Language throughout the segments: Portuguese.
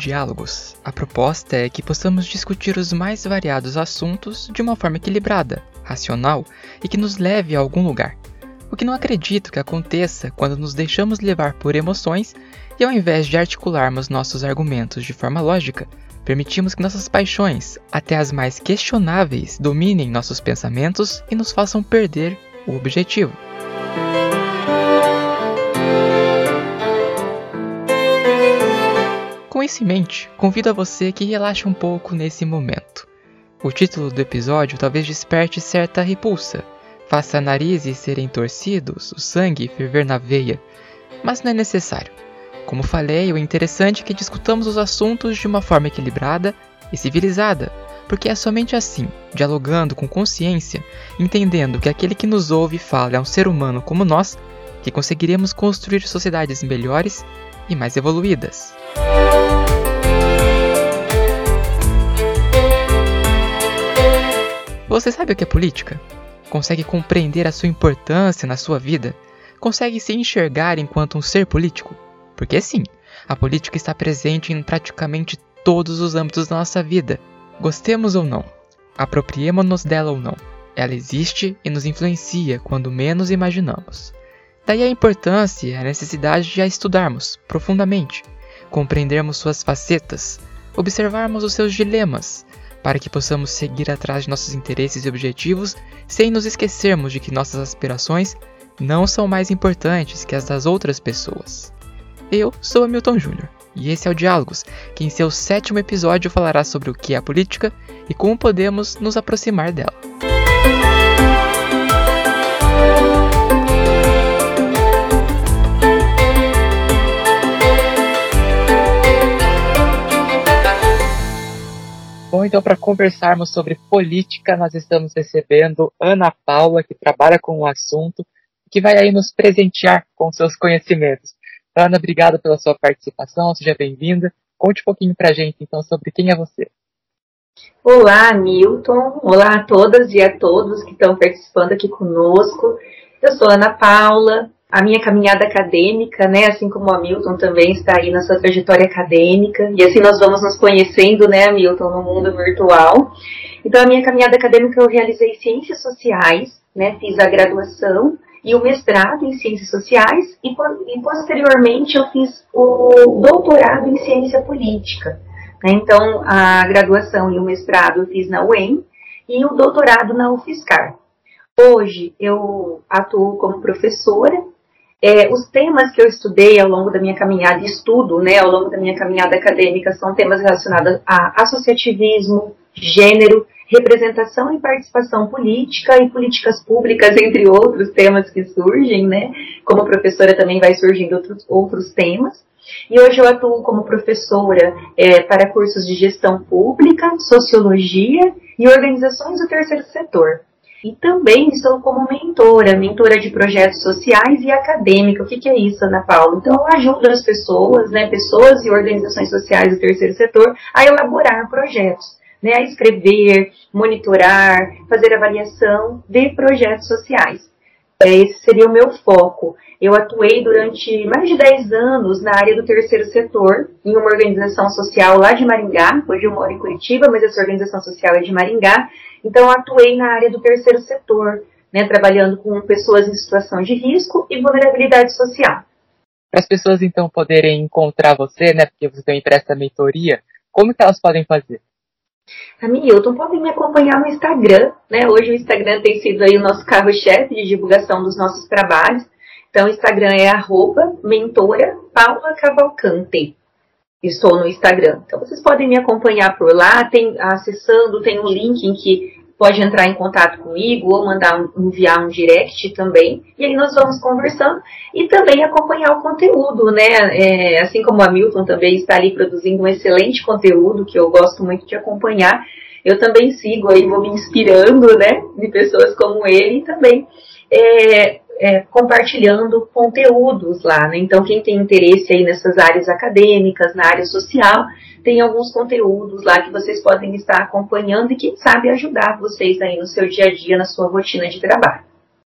Diálogos, a proposta é que possamos discutir os mais variados assuntos de uma forma equilibrada, racional e que nos leve a algum lugar. O que não acredito que aconteça quando nos deixamos levar por emoções e, ao invés de articularmos nossos argumentos de forma lógica, permitimos que nossas paixões, até as mais questionáveis, dominem nossos pensamentos e nos façam perder o objetivo. Isso em mente, convido a você que relaxe um pouco nesse momento. O título do episódio talvez desperte certa repulsa, faça narizes serem torcidos, o sangue ferver na veia, mas não é necessário. Como falei, o interessante é que discutamos os assuntos de uma forma equilibrada e civilizada, porque é somente assim, dialogando com consciência, entendendo que aquele que nos ouve e fala é um ser humano como nós, que conseguiremos construir sociedades melhores e mais evoluídas. Você sabe o que é política? Consegue compreender a sua importância na sua vida? Consegue se enxergar enquanto um ser político? Porque sim, a política está presente em praticamente todos os âmbitos da nossa vida, gostemos ou não, apropriemos-nos dela ou não. Ela existe e nos influencia quando menos imaginamos. Daí a importância e a necessidade de a estudarmos profundamente, compreendermos suas facetas, observarmos os seus dilemas, para que possamos seguir atrás de nossos interesses e objetivos sem nos esquecermos de que nossas aspirações não são mais importantes que as das outras pessoas. Eu sou Hamilton Júnior e esse é o Diálogos, que em seu sétimo episódio falará sobre o que é a política e como podemos nos aproximar dela. Bom, então, para conversarmos sobre política, nós estamos recebendo Ana Paula, que trabalha com o assunto, que vai aí nos presentear com seus conhecimentos. Ana, obrigado pela sua participação, seja bem-vinda. Conte um pouquinho para a gente, então, sobre quem é você. Olá, Milton. Olá a todas e a todos que estão participando aqui conosco. Eu sou Ana Paula, a minha caminhada acadêmica, né, assim como a Milton também está aí na sua trajetória acadêmica, e assim nós vamos nos conhecendo, né, Milton, no mundo virtual. Então, a minha caminhada acadêmica eu realizei ciências sociais, né, fiz a graduação e o mestrado em ciências sociais e, e posteriormente eu fiz o doutorado em ciência política. Né? Então, a graduação e o mestrado eu fiz na UEM e o doutorado na UFSCar. Hoje eu atuo como professora é, os temas que eu estudei ao longo da minha caminhada, estudo, né, ao longo da minha caminhada acadêmica, são temas relacionados a associativismo, gênero, representação e participação política e políticas públicas, entre outros temas que surgem, né? Como professora também vai surgindo outros, outros temas. E hoje eu atuo como professora é, para cursos de gestão pública, sociologia e organizações do terceiro setor. E também estou como mentora, mentora de projetos sociais e acadêmica. O que, é isso, Ana Paula? Então, eu ajudo as pessoas, né, pessoas e organizações sociais do terceiro setor a elaborar projetos, né, a escrever, monitorar, fazer avaliação de projetos sociais. É, esse seria o meu foco. Eu atuei durante mais de 10 anos na área do terceiro setor, em uma organização social lá de Maringá. Hoje eu moro em Curitiba, mas essa organização social é de Maringá. Então, atuei na área do terceiro setor, né, trabalhando com pessoas em situação de risco e vulnerabilidade social. Para as pessoas, então, poderem encontrar você, né, porque você também presta mentoria, como que elas podem fazer? Hamilton, podem me acompanhar no Instagram, né? Hoje o Instagram tem sido aí o nosso carro-chefe de divulgação dos nossos trabalhos. Então, o Instagram é arroba mentora Paula Cavalcante estou no Instagram. Então vocês podem me acompanhar por lá, tem acessando, tem um link em que pode entrar em contato comigo ou mandar enviar um direct também. E aí nós vamos conversando e também acompanhar o conteúdo, né? É, assim como a Milton também está ali produzindo um excelente conteúdo que eu gosto muito de acompanhar. Eu também sigo aí, vou me inspirando, né, de pessoas como ele também é, é, compartilhando conteúdos lá, né? Então, quem tem interesse aí nessas áreas acadêmicas, na área social, tem alguns conteúdos lá que vocês podem estar acompanhando e quem sabe ajudar vocês aí no seu dia a dia, na sua rotina de trabalho.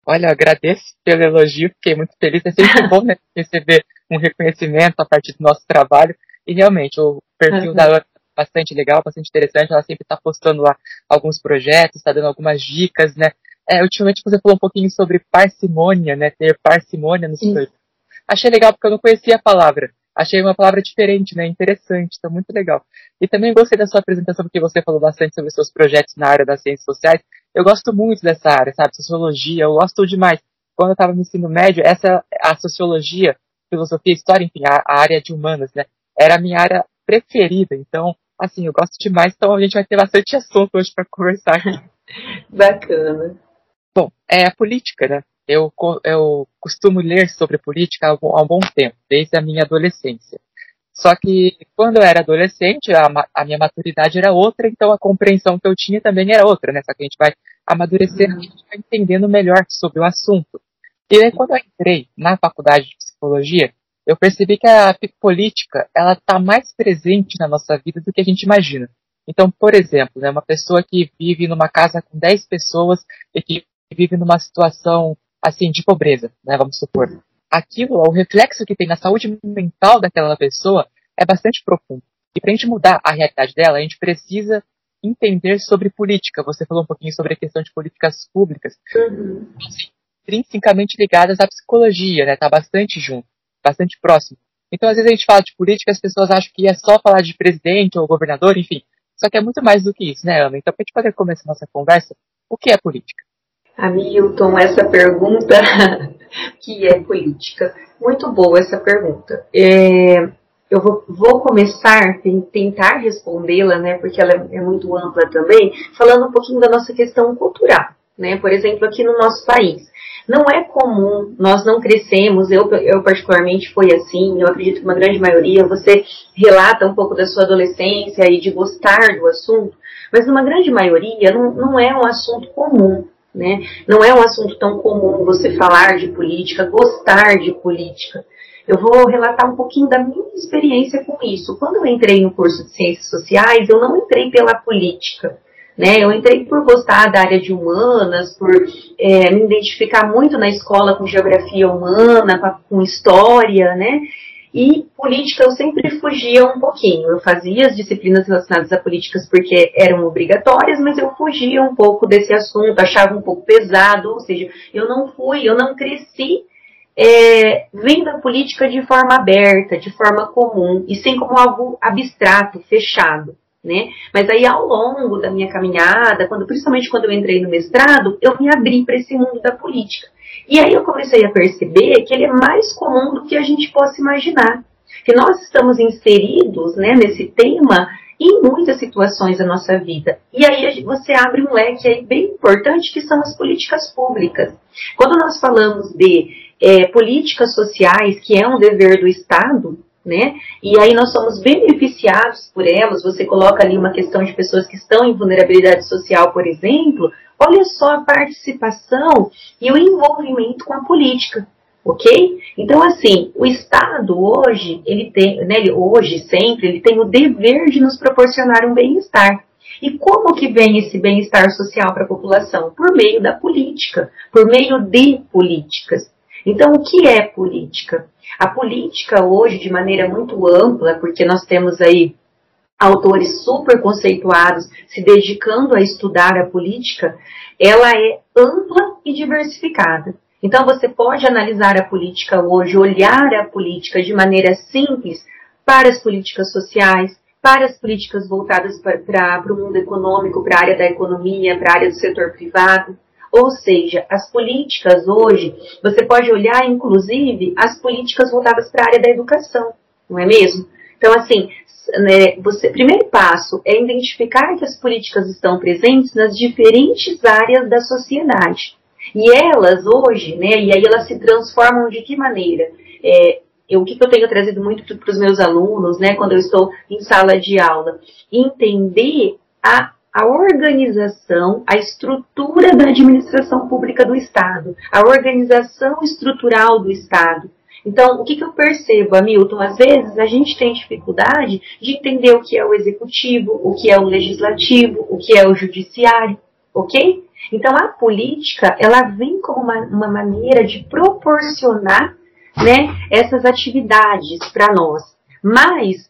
Olha, agradeço pelo elogio, fiquei muito feliz. É sempre bom né, receber um reconhecimento a partir do nosso trabalho. E realmente, o perfil uhum. da Ana é bastante legal, bastante interessante. Ela sempre está postando lá alguns projetos, está dando algumas dicas, né? É, ultimamente você falou um pouquinho sobre parcimônia, né? Ter parcimônia nos projetos. Achei legal porque eu não conhecia a palavra. Achei uma palavra diferente, né? Interessante, está muito legal. E também gostei da sua apresentação porque você falou bastante sobre seus projetos na área das ciências sociais. Eu gosto muito dessa área, sabe? Sociologia, eu gosto demais. Quando eu estava no ensino médio, essa a sociologia, filosofia, história, enfim, a, a área de humanas, né? Era a minha área preferida. Então, assim, eu gosto demais. Então a gente vai ter bastante assunto hoje para conversar. Bacana. Bom, é a política, né? Eu, eu costumo ler sobre política há um bom tempo, desde a minha adolescência. Só que quando eu era adolescente, a, a, minha maturidade era outra, então a compreensão que eu tinha também era outra, né? Só que a gente vai amadurecendo, uhum. a gente vai entendendo melhor sobre o assunto. E aí, quando eu entrei na faculdade de psicologia, eu percebi que a política, ela está mais presente na nossa vida do que a gente imagina. Então, por exemplo, né, uma pessoa que vive numa casa com 10 pessoas e que vive numa situação assim de pobreza, né, vamos supor. Aquilo, o reflexo que tem na saúde mental daquela pessoa é bastante profundo. E para a gente mudar a realidade dela, a gente precisa entender sobre política. Você falou um pouquinho sobre a questão de políticas públicas, uhum. intrinsecamente ligadas à psicologia, né? Tá bastante junto, bastante próximo. Então, às vezes a gente fala de política, as pessoas acham que é só falar de presidente ou governador, enfim. Só que é muito mais do que isso, né, Ana? Então, para a gente poder começar a nossa conversa, o que é política? Hamilton, essa pergunta que é política. Muito boa essa pergunta. É, eu vou, vou começar, tentar respondê-la, né, porque ela é, é muito ampla também, falando um pouquinho da nossa questão cultural. Né? Por exemplo, aqui no nosso país. Não é comum, nós não crescemos, eu, eu particularmente foi assim, eu acredito que uma grande maioria, você relata um pouco da sua adolescência e de gostar do assunto, mas numa grande maioria não, não é um assunto comum. Né? Não é um assunto tão comum você falar de política, gostar de política. Eu vou relatar um pouquinho da minha experiência com isso. Quando eu entrei no curso de Ciências Sociais, eu não entrei pela política. Né? Eu entrei por gostar da área de humanas, por é, me identificar muito na escola com geografia humana, com história, né? E política eu sempre fugia um pouquinho. Eu fazia as disciplinas relacionadas a políticas porque eram obrigatórias, mas eu fugia um pouco desse assunto, achava um pouco pesado, ou seja, eu não fui, eu não cresci é, vendo a política de forma aberta, de forma comum, e sem como algo abstrato, fechado. Né? Mas aí ao longo da minha caminhada, quando, principalmente quando eu entrei no mestrado, eu me abri para esse mundo da política. E aí eu comecei a perceber que ele é mais comum do que a gente possa imaginar. Que nós estamos inseridos né, nesse tema em muitas situações da nossa vida. E aí você abre um leque aí bem importante que são as políticas públicas. Quando nós falamos de é, políticas sociais, que é um dever do Estado, né? E aí nós somos beneficiados por elas. Você coloca ali uma questão de pessoas que estão em vulnerabilidade social, por exemplo. Olha só a participação e o envolvimento com a política, ok? Então assim, o Estado hoje ele tem, né, ele, hoje sempre ele tem o dever de nos proporcionar um bem-estar. E como que vem esse bem-estar social para a população? Por meio da política, por meio de políticas. Então, o que é política? A política hoje, de maneira muito ampla, porque nós temos aí autores super conceituados se dedicando a estudar a política, ela é ampla e diversificada. Então você pode analisar a política hoje, olhar a política de maneira simples para as políticas sociais, para as políticas voltadas para, para o mundo econômico, para a área da economia, para a área do setor privado. Ou seja, as políticas hoje, você pode olhar inclusive as políticas voltadas para a área da educação, não é mesmo? Então, assim, né, você, primeiro passo é identificar que as políticas estão presentes nas diferentes áreas da sociedade. E elas hoje, né, e aí elas se transformam de que maneira? É, eu, o que, eu tenho trazido muito para os meus alunos, né, quando eu estou em sala de aula? Entender a a organização, a estrutura da administração pública do Estado, a organização estrutural do Estado. Então, o que, que eu percebo, Hamilton? Às vezes a gente tem dificuldade de entender o que é o executivo, o que é o legislativo, o que é o judiciário, ok? Então, a política, ela vem como uma, uma maneira de proporcionar né, essas atividades para nós. Mas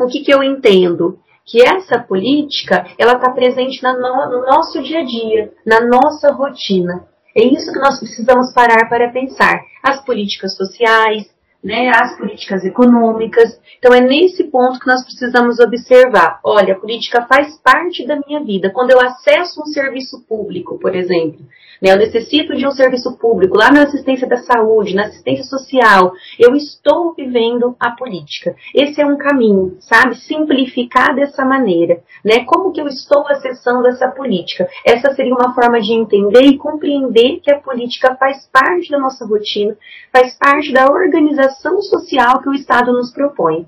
o que, que eu entendo? Que essa política, ela está presente no, no nosso dia a dia, na nossa rotina. É isso que nós precisamos parar para pensar. As políticas sociais, né, as políticas econômicas. Então é nesse ponto que nós precisamos observar. Olha, a política faz parte da minha vida. Quando eu acesso um serviço público, por exemplo, né, eu necessito de um serviço público lá na assistência da saúde, na assistência social, eu estou vivendo a política. Esse é um caminho, sabe? Simplificar dessa maneira, né? Como que eu estou acessando essa política? Essa seria uma forma de entender e compreender que a política faz parte da nossa rotina, faz parte da organização social que o Estado nos propõe.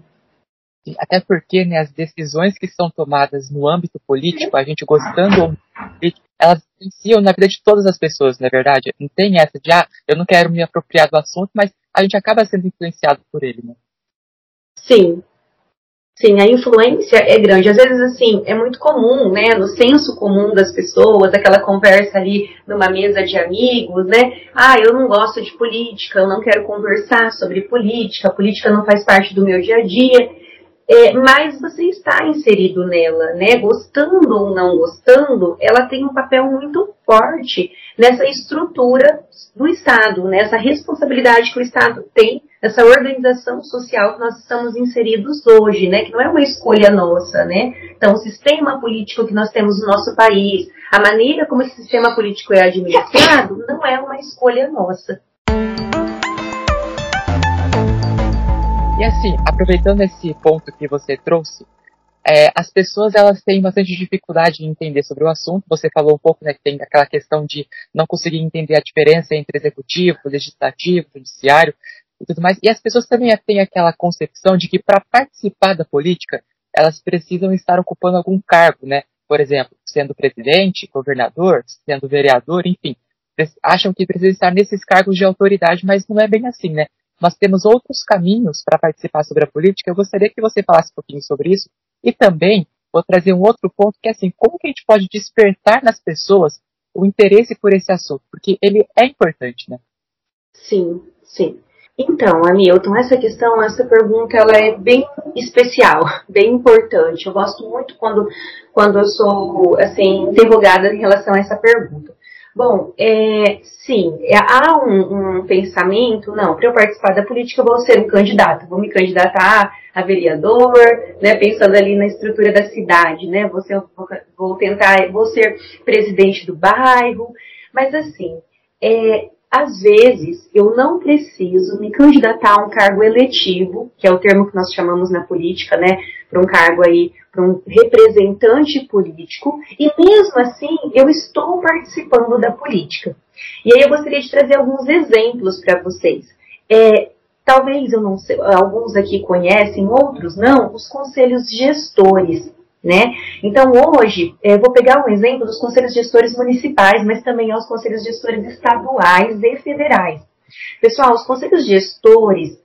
Até porque né, as decisões que são tomadas no âmbito político, a gente gostando ou não, elas influenciam na vida de todas as pessoas, não é verdade? Não tem essa de, ah, eu não quero me apropriar do assunto, mas a gente acaba sendo influenciado por ele, né? Sim. Sim, a influência é grande. Às vezes, assim, é muito comum, né, no senso comum das pessoas, aquela conversa ali numa mesa de amigos, né? Ah, eu não gosto de política, eu não quero conversar sobre política, a política não faz parte do meu dia a dia é, mas você está inserido nela, né? Gostando ou não gostando, ela tem um papel muito forte nessa estrutura do Estado, nessa responsabilidade que o Estado tem, essa organização social que nós estamos inseridos hoje, né? Que não é uma escolha nossa, né? Então, o sistema político que nós temos no nosso país, a maneira como esse sistema político é administrado, não é uma escolha nossa. E assim, aproveitando esse ponto que você trouxe, é, as pessoas elas têm bastante dificuldade em entender sobre o assunto. Você falou um pouco, né, que tem aquela questão de não conseguir entender a diferença entre executivo, legislativo, judiciário e tudo mais. E as pessoas também têm aquela concepção de que para participar da política, elas precisam estar ocupando algum cargo, né? Por exemplo, sendo presidente, governador, sendo vereador, enfim. Acham que precisam estar nesses cargos de autoridade, mas não é bem assim, né? Nós temos outros caminhos para participar sobre a política. Eu gostaria que você falasse um pouquinho sobre isso. E também vou trazer um outro ponto que é assim, como que a gente pode despertar nas pessoas o interesse por esse assunto? Porque ele é importante, né? Sim, sim. Então, Hamilton, essa questão, essa pergunta, ela é bem especial, bem importante. Eu gosto muito quando, quando eu sou, assim, interrogada em relação a essa pergunta. Bom, é, sim, é, há um, um, pensamento, não, para eu participar da política eu vou ser um candidato, vou me candidatar a vereador, né, pensando ali na estrutura da cidade, né, vou, ser, vou tentar, vou ser presidente do bairro, mas assim, é, às vezes, eu não preciso me candidatar a um cargo eletivo, que é o termo que nós chamamos na política, né, para um cargo aí, para um representante político, e mesmo assim eu estou participando da política. E aí eu gostaria de trazer alguns exemplos para vocês. É, talvez eu não sei, alguns aqui conhecem, outros não, os conselhos gestores né? Então, hoje, vou pegar um exemplo dos conselhos gestores municipais, mas também aos conselhos gestores estaduais e federais. Pessoal, os conselhos gestores,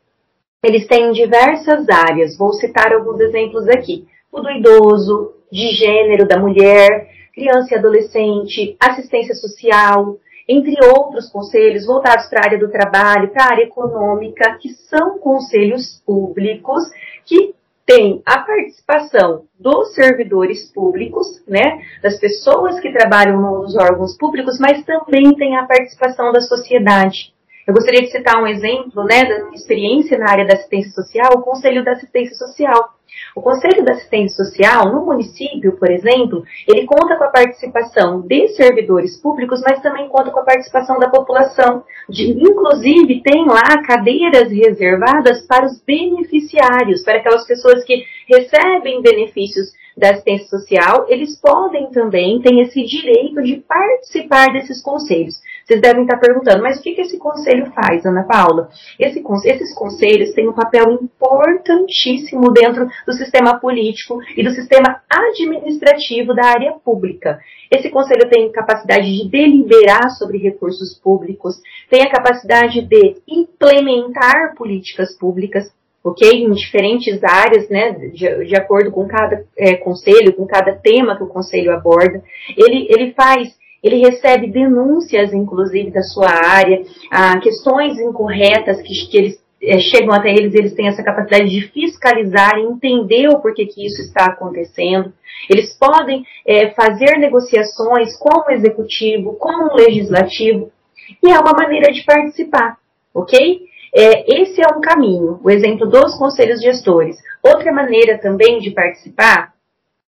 eles têm diversas áreas, vou citar alguns exemplos aqui. O do idoso, de gênero da mulher, criança e adolescente, assistência social, entre outros conselhos voltados para a área do trabalho, para a área econômica, que são conselhos públicos que tem a participação dos servidores públicos, né, das pessoas que trabalham nos órgãos públicos, mas também tem a participação da sociedade. Eu gostaria de citar um exemplo, né, da experiência na área da assistência social, o Conselho da Assistência Social. O Conselho da Assistência Social, no município, por exemplo, ele conta com a participação de servidores públicos, mas também conta com a participação da população. De, inclusive, tem lá cadeiras reservadas para os beneficiários, para aquelas pessoas que recebem benefícios da assistência social, eles podem também, ter esse direito de participar desses conselhos. Vocês devem estar perguntando, mas o que, que esse conselho faz, Ana Paula? Esse, esses conselhos têm um papel importantíssimo dentro do sistema político e do sistema administrativo da área pública. Esse conselho tem capacidade de deliberar sobre recursos públicos, tem a capacidade de implementar políticas públicas, ok? Em diferentes áreas, né, de, de acordo com cada é, conselho, com cada tema que o conselho aborda. Ele, ele faz ele recebe denúncias, inclusive, da sua área, ah, questões incorretas que, que eles é, chegam até eles, eles têm essa capacidade de fiscalizar e entender o porquê que isso está acontecendo. Eles podem é, fazer negociações com o executivo, com o legislativo, e é uma maneira de participar, ok? É, esse é um caminho, o exemplo dos conselhos gestores. Outra maneira também de participar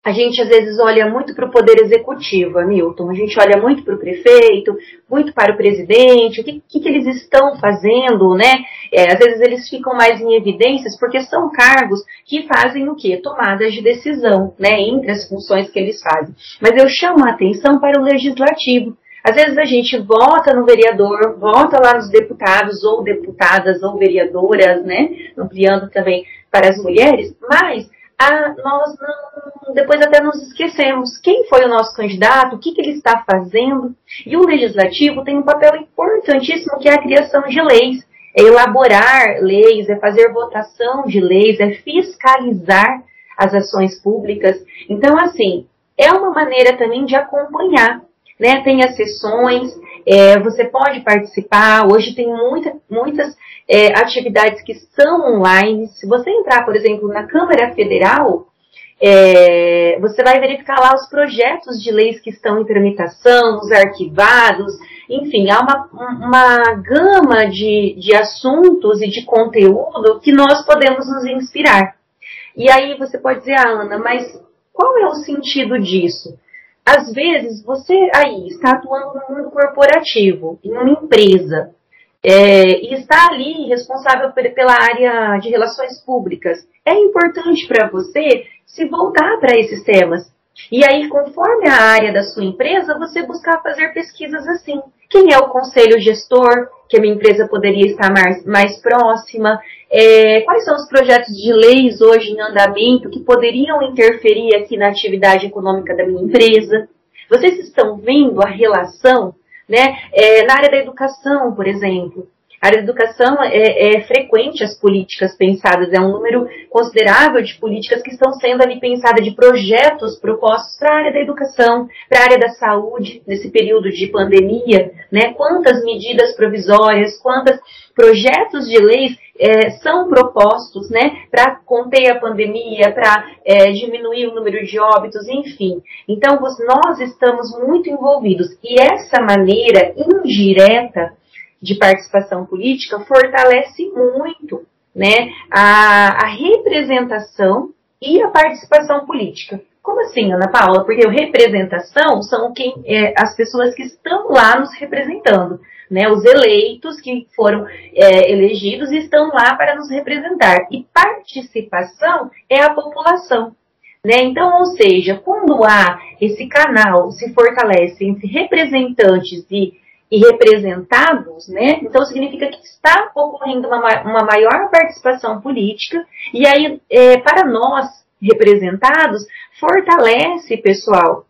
a gente às vezes olha muito para o poder executivo, Hamilton. A gente olha muito para o prefeito, muito para o presidente, o que, que, que eles estão fazendo, né? É, às vezes eles ficam mais em evidências porque são cargos que fazem o quê? Tomadas de decisão, né? Entre as funções que eles fazem. Mas eu chamo a atenção para o legislativo. Às vezes a gente vota no vereador, vota lá nos deputados ou deputadas ou vereadoras, né? Ampliando também para as mulheres, mas ah, nós não, depois até nos esquecemos quem foi o nosso candidato, o que, que ele está fazendo. E o legislativo tem um papel importantíssimo que é a criação de leis. É elaborar leis, é fazer votação de leis, é fiscalizar as ações públicas. Então, assim, é uma maneira também de acompanhar. Né? Tem as sessões, é, você pode participar. Hoje tem muita, muitas é, atividades que são online. Se você entrar, por exemplo, na Câmara Federal, é, você vai verificar lá os projetos de leis que estão em tramitação, os arquivados, enfim, há uma, uma gama de, de assuntos e de conteúdo que nós podemos nos inspirar. E aí você pode dizer, ah, Ana, mas qual é o sentido disso? Às vezes você aí está atuando no mundo corporativo, em uma empresa, é, e está ali responsável pela área de relações públicas. É importante para você se voltar para esses temas. E aí, conforme a área da sua empresa, você buscar fazer pesquisas assim. Quem é o conselho gestor que a minha empresa poderia estar mais, mais próxima? É, quais são os projetos de leis hoje em andamento que poderiam interferir aqui na atividade econômica da minha empresa? Vocês estão vendo a relação né, é, na área da educação, por exemplo? A área da educação é, é, frequente as políticas pensadas, é um número considerável de políticas que estão sendo ali pensadas, de projetos propostos para a área da educação, para a área da saúde, nesse período de pandemia, né? Quantas medidas provisórias, quantos projetos de leis é, são propostos, né, para conter a pandemia, para é, diminuir o número de óbitos, enfim. Então, nós estamos muito envolvidos e essa maneira indireta de participação política fortalece muito né, a, a representação e a participação política. Como assim, Ana Paula? Porque representação são quem, é, as pessoas que estão lá nos representando. Né, os eleitos que foram é, elegidos estão lá para nos representar. E participação é a população. Né? Então, ou seja, quando há esse canal se fortalece entre representantes e e representados, né? Então significa que está ocorrendo uma, uma maior participação política e aí é, para nós representados fortalece pessoal.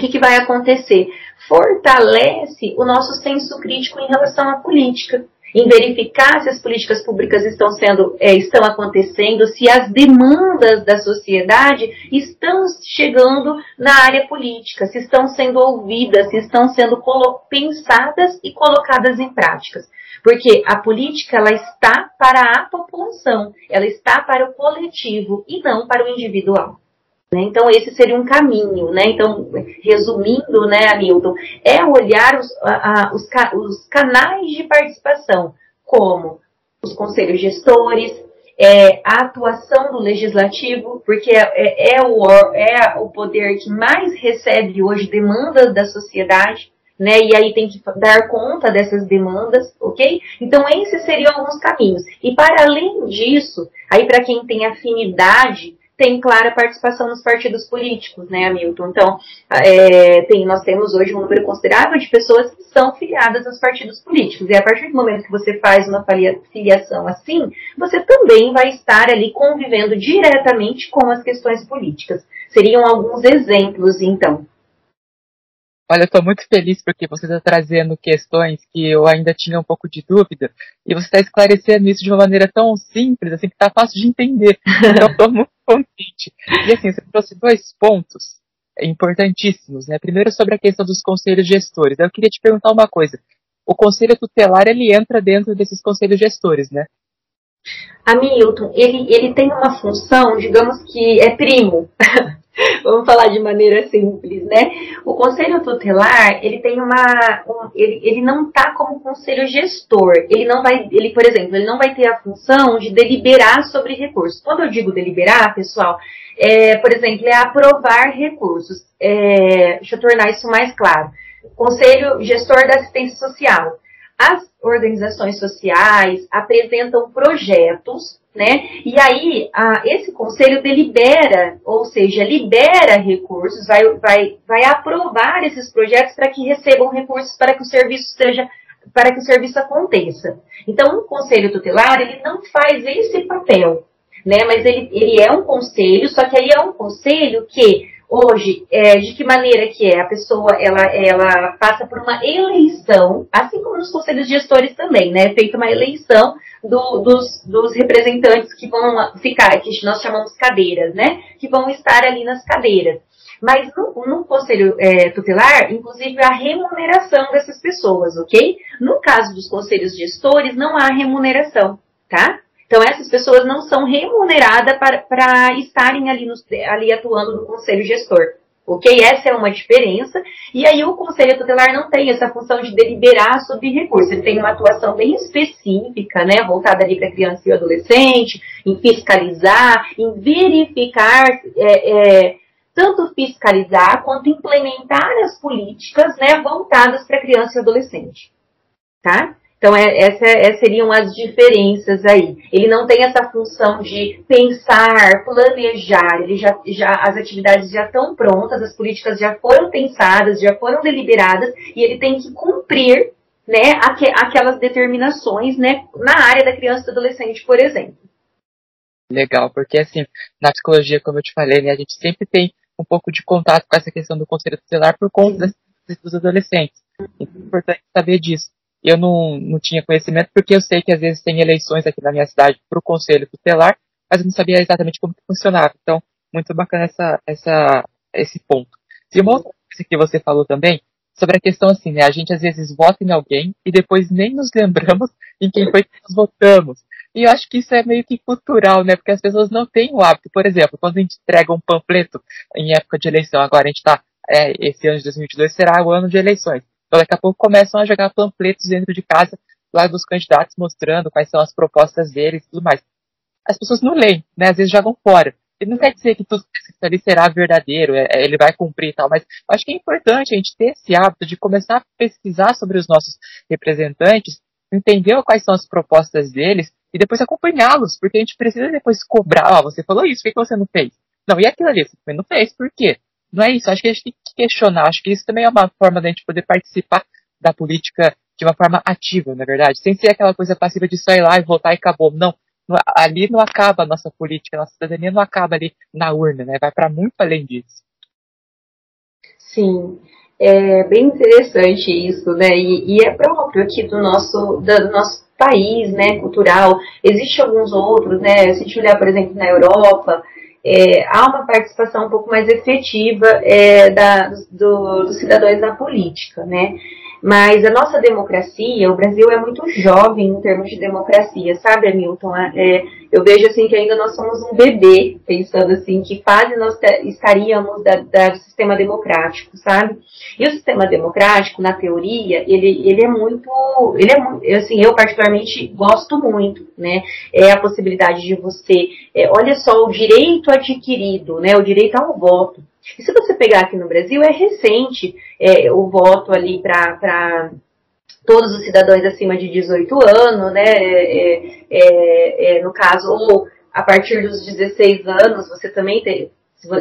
O que, que vai acontecer? Fortalece o nosso senso crítico em relação à política em verificar se as políticas públicas estão sendo, é, estão acontecendo, se as demandas da sociedade estão chegando na área política, se estão sendo ouvidas, se estão sendo pensadas e colocadas em práticas. Porque a política ela está para a população, ela está para o coletivo e não para o individual. Né? Então, esse seria um caminho. Né? Então, resumindo, né, Hamilton, é olhar os, a, os, os canais de participação, como os conselhos gestores, é, a atuação do legislativo, porque é, é, é, o, é o poder que mais recebe hoje demandas da sociedade, né? E aí tem que dar conta dessas demandas, ok? Então esses seriam alguns caminhos. E para além disso, aí para quem tem afinidade tem clara participação nos partidos políticos, né, Hamilton? Então, é, tem, nós temos hoje um número considerável de pessoas que são filiadas aos partidos políticos. E a partir do momento que você faz uma filiação assim, você também vai estar ali convivendo diretamente com as questões políticas. Seriam alguns exemplos, então. Olha, eu estou muito feliz porque você está trazendo questões que eu ainda tinha um pouco de dúvida e você está esclarecendo isso de uma maneira tão simples, assim, que está fácil de entender. Então, eu estou muito contente. E assim, você trouxe dois pontos importantíssimos, né? Primeiro sobre a questão dos conselhos gestores. Eu queria te perguntar uma coisa. O conselho tutelar, ele entra dentro desses conselhos gestores, né? Hamilton, ele, ele tem uma função, digamos que é primo. Vamos falar de maneira simples, né? O conselho tutelar, ele tem uma, um, ele, ele não está como conselho gestor. Ele não vai, ele, por exemplo, ele não vai ter a função de deliberar sobre recursos. Quando eu digo deliberar, pessoal, é, por exemplo, é aprovar recursos. É, deixa eu tornar isso mais claro. Conselho gestor da assistência social. As organizações sociais apresentam projetos, né? E aí a, esse conselho delibera, ou seja, libera recursos, vai, vai, vai aprovar esses projetos para que recebam recursos para que o serviço seja para que o serviço aconteça. Então, o conselho tutelar ele não faz esse papel, né? Mas ele, ele é um conselho, só que aí é um conselho que Hoje, é, de que maneira que é? A pessoa, ela, ela passa por uma eleição, assim como nos conselhos gestores também, né? É feita uma eleição do, dos, dos representantes que vão ficar, que nós chamamos cadeiras, né? Que vão estar ali nas cadeiras. Mas no, no conselho é, tutelar, inclusive, a remuneração dessas pessoas, ok? No caso dos conselhos gestores, não há remuneração, tá? Então, essas pessoas não são remuneradas para estarem ali, no, ali atuando no conselho gestor. Ok? Essa é uma diferença. E aí o conselho tutelar não tem essa função de deliberar sobre recursos. Ele tem uma atuação bem específica, né? Voltada ali para criança e adolescente, em fiscalizar, em verificar, é, é, tanto fiscalizar quanto implementar as políticas, né? Voltadas para criança e adolescente. Tá? Então, é, essas é, seriam as diferenças aí. Ele não tem essa função de pensar, planejar, ele já, já, as atividades já estão prontas, as políticas já foram pensadas, já foram deliberadas, e ele tem que cumprir né, aqu aquelas determinações né, na área da criança e do adolescente, por exemplo. Legal, porque assim, na psicologia, como eu te falei, né, a gente sempre tem um pouco de contato com essa questão do conselho tutelar por conta dos adolescentes. Então é importante saber disso eu não, não tinha conhecimento, porque eu sei que às vezes tem eleições aqui na minha cidade para o conselho tutelar, mas eu não sabia exatamente como que funcionava. Então, muito bacana essa, essa, esse ponto. E uma outra coisa que você falou também, sobre a questão assim, né? A gente às vezes vota em alguém e depois nem nos lembramos em quem foi que nós votamos. E eu acho que isso é meio que cultural, né? Porque as pessoas não têm o hábito. Por exemplo, quando a gente entrega um panfleto em época de eleição, agora a gente está, é, esse ano de 2022 será o ano de eleições. Então, daqui a pouco começam a jogar panfletos dentro de casa, lá dos candidatos, mostrando quais são as propostas deles e tudo mais. As pessoas não leem, né? Às vezes jogam fora. E não quer dizer que tudo isso ali será verdadeiro, é, é, ele vai cumprir e tal, mas acho que é importante a gente ter esse hábito de começar a pesquisar sobre os nossos representantes, entender quais são as propostas deles e depois acompanhá-los, porque a gente precisa depois cobrar, ó, oh, você falou isso, por que você não fez? Não, e aquilo ali, você não fez, por quê? Não é isso, acho que a gente tem que questionar, acho que isso também é uma forma da gente poder participar da política de uma forma ativa, na é verdade, sem ser aquela coisa passiva de só ir lá e votar e acabou. Não, ali não acaba a nossa política, a nossa cidadania não acaba ali na urna, né? Vai para muito além disso. Sim, é bem interessante isso, né? E, e, é próprio aqui do nosso, do nosso país, né? Cultural. Existem alguns outros, né? Se a gente olhar, por exemplo, na Europa, é, há uma participação um pouco mais efetiva é, da, do, dos cidadãos na política, né? Mas a nossa democracia, o Brasil é muito jovem em termos de democracia, sabe, Hamilton? É, eu vejo assim que ainda nós somos um bebê, pensando assim, que fase nós estaríamos da, da, do sistema democrático, sabe? E o sistema democrático, na teoria, ele, ele é muito, ele é assim, eu particularmente gosto muito, né? É a possibilidade de você, é, olha só, o direito adquirido, né? O direito ao voto. E se você pegar aqui no Brasil, é recente é, o voto ali para todos os cidadãos acima de 18 anos, né? É, é, é, no caso, ou a partir dos 16 anos, você também tem,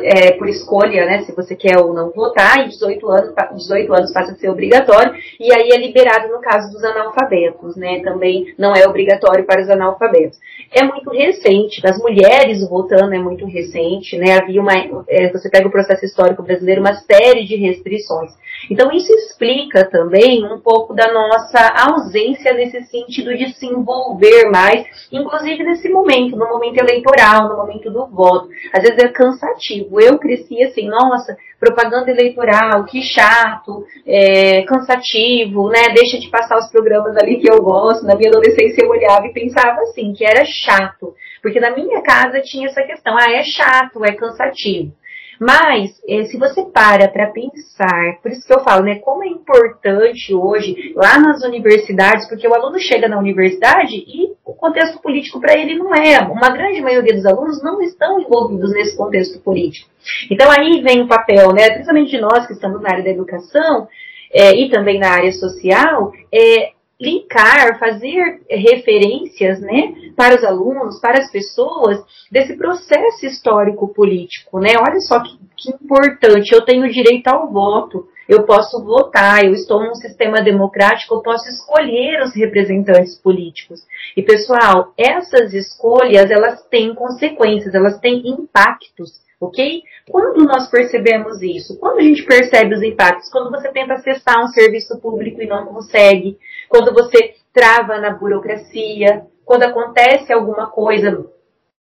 é, por escolha, né, se você quer ou não votar, e 18 anos, 18 anos passa a ser obrigatório, e aí é liberado no caso dos analfabetos, né, também não é obrigatório para os analfabetos. É muito recente, das mulheres votando é muito recente, né, havia uma, é, você pega o processo histórico brasileiro, uma série de restrições. Então isso explica também um pouco da nossa ausência nesse sentido de se envolver mais, inclusive nesse momento, no momento eleitoral, no momento do voto. Às vezes é cansativo eu cresci assim, nossa, propaganda eleitoral, que chato, é, cansativo, né? Deixa de passar os programas ali que eu gosto. Na minha adolescência eu olhava e pensava assim, que era chato. Porque na minha casa tinha essa questão, ah, é chato, é cansativo. Mas, eh, se você para para pensar, por isso que eu falo, né, como é importante hoje, lá nas universidades, porque o aluno chega na universidade e o contexto político para ele não é. Uma grande maioria dos alunos não estão envolvidos nesse contexto político. Então aí vem o papel, né, principalmente de nós que estamos na área da educação, é, e também na área social, é linkar, fazer referências né, para os alunos, para as pessoas, desse processo histórico político. Né? Olha só que, que importante, eu tenho direito ao voto, eu posso votar, eu estou num sistema democrático, eu posso escolher os representantes políticos. E pessoal, essas escolhas, elas têm consequências, elas têm impactos ok? Quando nós percebemos isso? Quando a gente percebe os impactos? Quando você tenta acessar um serviço público e não consegue, quando você trava na burocracia, quando acontece alguma coisa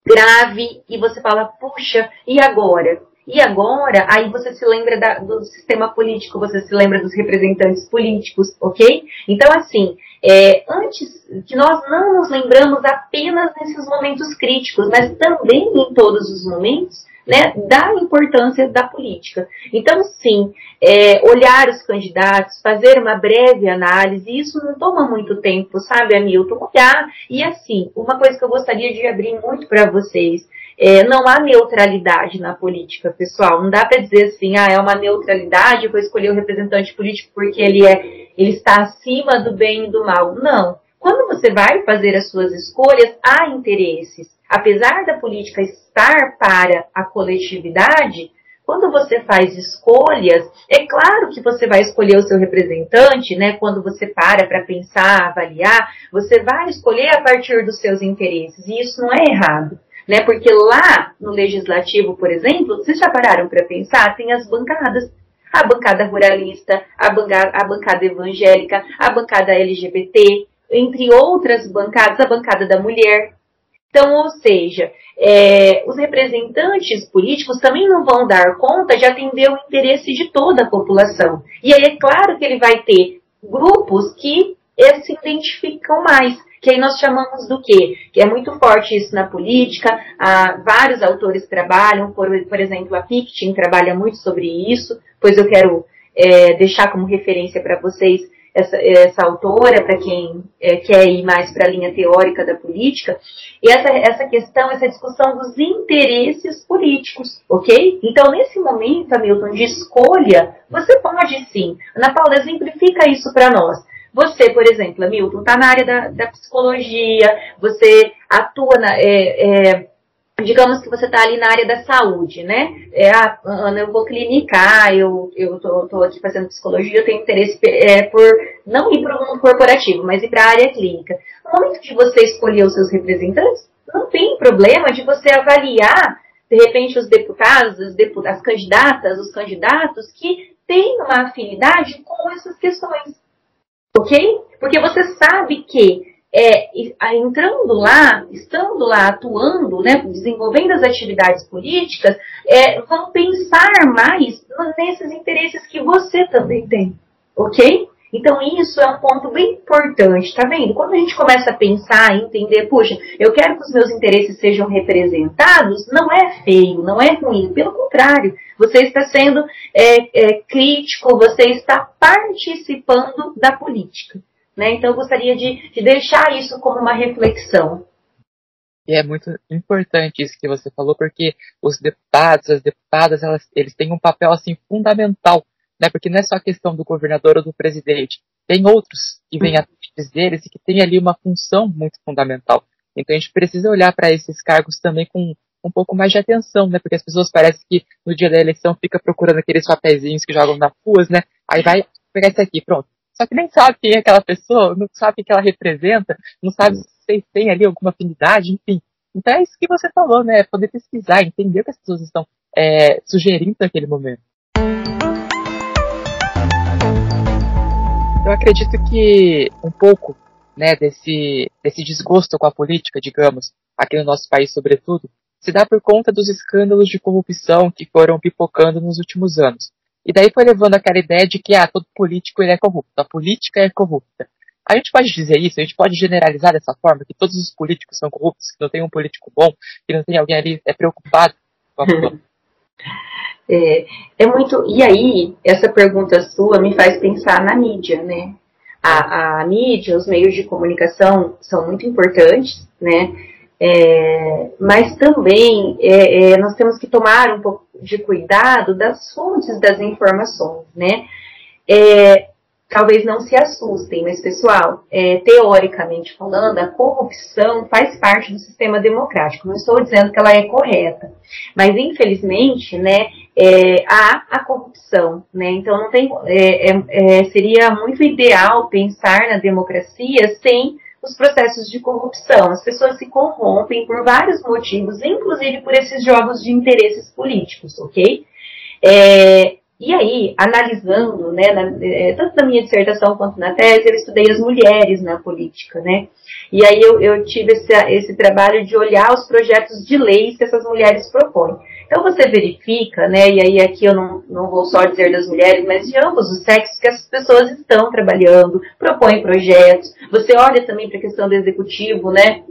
grave e você fala, puxa, e agora? E agora, aí você se lembra da, do sistema político, você se lembra dos representantes políticos, ok? Então, assim, é, antes que nós não nos lembramos apenas nesses momentos críticos, mas também em todos os momentos, né, da importância da política. Então, sim, é, olhar os candidatos, fazer uma breve análise, isso não toma muito tempo, sabe, Hamilton? Olhar, e assim, uma coisa que eu gostaria de abrir muito para vocês, é, não há neutralidade na política, pessoal. Não dá para dizer assim, ah, é uma neutralidade, eu vou escolher o representante político porque ele, é, ele está acima do bem e do mal. Não. Quando você vai fazer as suas escolhas, há interesses apesar da política estar para a coletividade, quando você faz escolhas, é claro que você vai escolher o seu representante, né? Quando você para para pensar, avaliar, você vai escolher a partir dos seus interesses, e isso não é errado. Né? Porque lá no legislativo, por exemplo, vocês já pararam para pensar, tem as bancadas. A bancada ruralista, a bancada, a bancada evangélica, a bancada LGBT, entre outras bancadas, a bancada da mulher. Então, ou seja, é, os representantes políticos também não vão dar conta de atender o interesse de toda a população. E aí é claro que ele vai ter grupos que se identificam mais. Que aí nós chamamos do quê? Que é muito forte isso na política, vários autores trabalham, por, por exemplo, a Pictin trabalha muito sobre isso, pois eu quero é, deixar como referência para vocês essa, essa autora, para quem é, quer ir mais para a linha teórica da política, e essa, essa questão, essa discussão dos interesses políticos, ok? Então, nesse momento, Hamilton, de escolha, você pode sim. Ana Paula, exemplifica isso para nós. Você, por exemplo, Hamilton, está na área da, da, psicologia, você atua na. É, é, digamos que você está ali na área da saúde, né? É, ah, Ana, eu vou clinicar, eu estou aqui fazendo psicologia, eu tenho interesse é, por não ir para o mundo corporativo, mas ir para a área clínica. No momento que você escolher os seus representantes, não tem problema de você avaliar, de repente, os deputados, as, deputadas, as candidatas, os candidatos que têm uma afinidade com essas questões. Ok? Porque você sabe que é, entrando lá, estando lá, atuando, né, desenvolvendo as atividades políticas, é, vão pensar mais nesses interesses que você também tem, ok? Então isso é um ponto bem importante, tá vendo? Quando a gente começa a pensar entender, puxa, eu quero que os meus interesses sejam representados, não é feio, não é ruim, pelo contrário, você está sendo é, é, crítico, você está participando da política. Né? Então, eu gostaria de, de deixar isso como uma reflexão. E é muito importante isso que você falou, porque os deputados, as deputadas, elas, eles têm um papel assim fundamental, né? Porque não é só a questão do governador ou do presidente, tem outros que vêm antes deles e que têm ali uma função muito fundamental. Então a gente precisa olhar para esses cargos também com um pouco mais de atenção, né? Porque as pessoas parecem que no dia da eleição fica procurando aqueles papeizinhos que jogam nas ruas, né? Aí vai pegar esse aqui, pronto só que nem sabe quem é aquela pessoa, não sabe o que ela representa, não sabe se vocês têm ali alguma afinidade, enfim. Então é isso que você falou, né? Poder pesquisar, entender o que as pessoas estão é, sugerindo naquele momento. Eu acredito que um pouco né, desse, desse desgosto com a política, digamos, aqui no nosso país, sobretudo, se dá por conta dos escândalos de corrupção que foram pipocando nos últimos anos. E daí foi levando aquela ideia de que ah, todo político ele é corrupto, a política é corrupta. A gente pode dizer isso, a gente pode generalizar dessa forma, que todos os políticos são corruptos, que não tem um político bom, que não tem alguém ali é preocupado com a é, é muito. E aí, essa pergunta sua me faz pensar na mídia, né? A, a mídia, os meios de comunicação são muito importantes, né? É, mas também é, é, nós temos que tomar um pouco de cuidado das fontes das informações, né? É, talvez não se assustem, mas pessoal, é, teoricamente falando, a corrupção faz parte do sistema democrático. Não estou dizendo que ela é correta, mas infelizmente, né, é, há a corrupção, né? Então não tem, seria muito ideal pensar na democracia sem os processos de corrupção. As pessoas se corrompem por vários motivos, inclusive por esses jogos de interesses políticos, ok? É, e aí, analisando, né, na, é, tanto na minha dissertação quanto na tese, eu estudei as mulheres na política, né? E aí eu, eu tive esse, esse trabalho de olhar os projetos de leis que essas mulheres propõem. Então você verifica, né, e aí aqui eu não, não vou só dizer das mulheres, mas de ambos os sexos que as pessoas estão trabalhando, propõem projetos. Você olha também para a questão do executivo, né,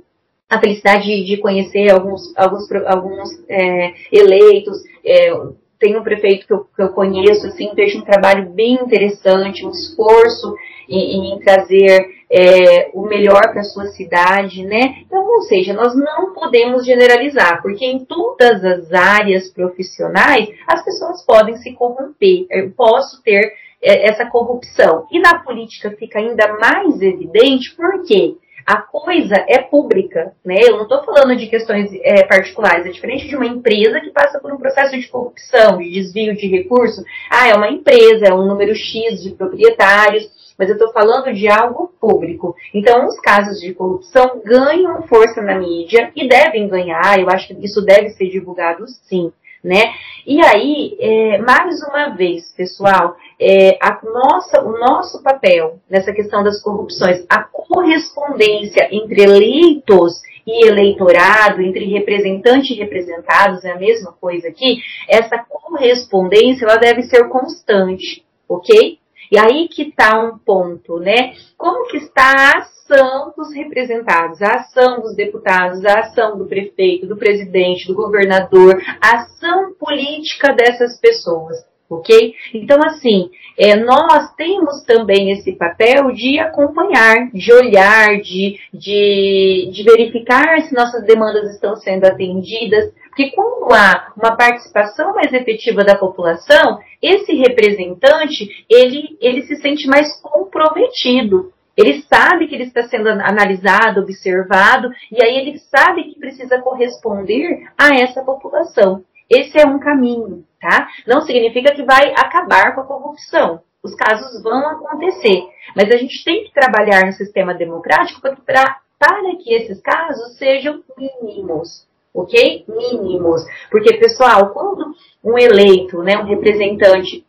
a felicidade de, conhecer alguns, alguns, alguns é, eleitos, é, tem um prefeito que eu, que eu conheço, assim, fez um trabalho bem interessante, um esforço em, em trazer é, o melhor para a sua cidade, né? Então, ou seja, nós não podemos generalizar, porque em todas as áreas profissionais as pessoas podem se corromper. Eu posso ter é, essa corrupção. E na política fica ainda mais evidente, por quê? a coisa é pública, né? Eu não estou falando de questões é, particulares, é diferente de uma empresa que passa por um processo de corrupção, de desvio de recurso. Ah, é uma empresa, é um número X de proprietários, mas eu estou falando de algo público. Então, os casos de corrupção ganham força na mídia e devem ganhar, eu acho que isso deve ser divulgado sim né? E aí, é, mais uma vez, pessoal, é, a nossa, o nosso papel nessa questão das corrupções, a correspondência entre eleitos e eleitorado, entre representante e representados, é a mesma coisa aqui, essa correspondência ela deve ser constante, ok? E aí que está um ponto, né? Como que está a ação dos representados, a ação dos deputados, a ação do prefeito, do presidente, do governador, a ação política dessas pessoas ok? Então, assim, é, nós temos também esse papel de acompanhar, de olhar, de, de, de verificar se nossas demandas estão sendo atendidas, porque quando há uma participação mais efetiva da população, esse representante, ele, ele se sente mais comprometido. Ele sabe que ele está sendo analisado, observado, e aí ele sabe que precisa corresponder a essa população. Esse é um caminho, tá? Não significa que vai acabar com a corrupção. Os casos vão acontecer, mas a gente tem que trabalhar no sistema democrático para, para que esses casos sejam mínimos, ok? Mínimos. Porque, pessoal, quando um eleito, né, um representante,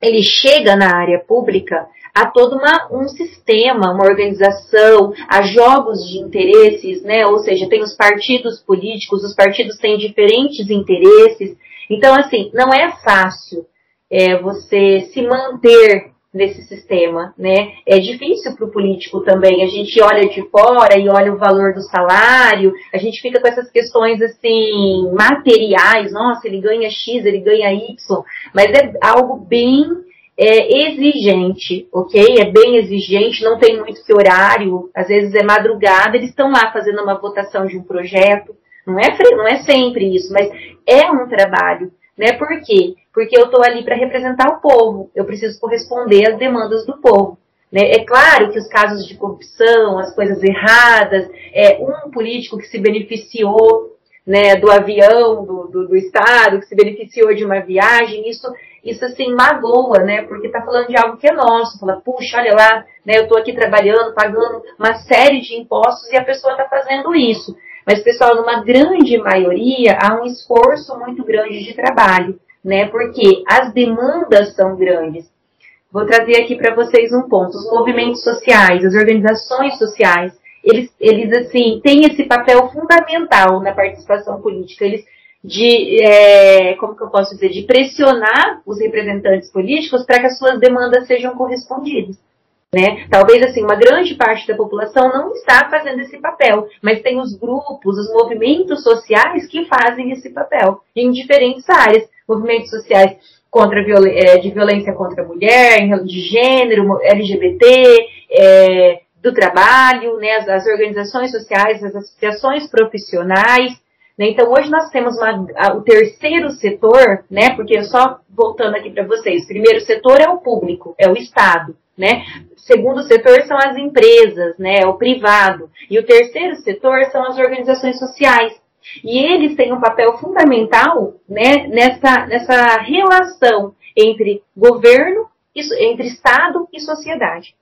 ele chega na área pública, há todo uma, um sistema, uma organização, há jogos de interesses, né? Ou seja, tem os partidos políticos, os partidos têm diferentes interesses. Então, assim, não é fácil é, você se manter nesse sistema, né? É difícil para o político também. A gente olha de fora e olha o valor do salário, a gente fica com essas questões assim materiais. Nossa, ele ganha X, ele ganha Y, mas é algo bem é exigente, ok? É bem exigente, não tem muito que horário, às vezes é madrugada, eles estão lá fazendo uma votação de um projeto. Não é, não é sempre isso, mas é um trabalho. Né? Por quê? Porque eu estou ali para representar o povo, eu preciso corresponder às demandas do povo. Né? É claro que os casos de corrupção, as coisas erradas, é um político que se beneficiou né, do avião do, do, do Estado, que se beneficiou de uma viagem, isso isso assim magoa, né? Porque tá falando de algo que é nosso. Fala, puxa, olha lá, né? Eu tô aqui trabalhando, pagando uma série de impostos e a pessoa tá fazendo isso. Mas, pessoal, numa grande maioria, há um esforço muito grande de trabalho, né? Porque as demandas são grandes. Vou trazer aqui para vocês um ponto. Os movimentos sociais, as organizações sociais, eles, eles assim, têm esse papel fundamental na participação política. Eles de, é, como que eu posso dizer, de pressionar os representantes políticos para que as suas demandas sejam correspondidas. Né? Talvez assim uma grande parte da população não está fazendo esse papel, mas tem os grupos, os movimentos sociais que fazem esse papel em diferentes áreas, movimentos sociais contra é, de violência contra a mulher, de gênero, LGBT, é, do trabalho, né, as, as, organizações sociais, as associações profissionais. Né? Então hoje nós temos uma, a, o terceiro setor, né, porque só voltando aqui para vocês, primeiro setor é o público, é o Estado. Né? Segundo setor são as empresas, né, é o privado. E o terceiro setor são as organizações sociais. E eles têm um papel fundamental né, nessa, nessa relação entre governo, entre Estado e sociedade.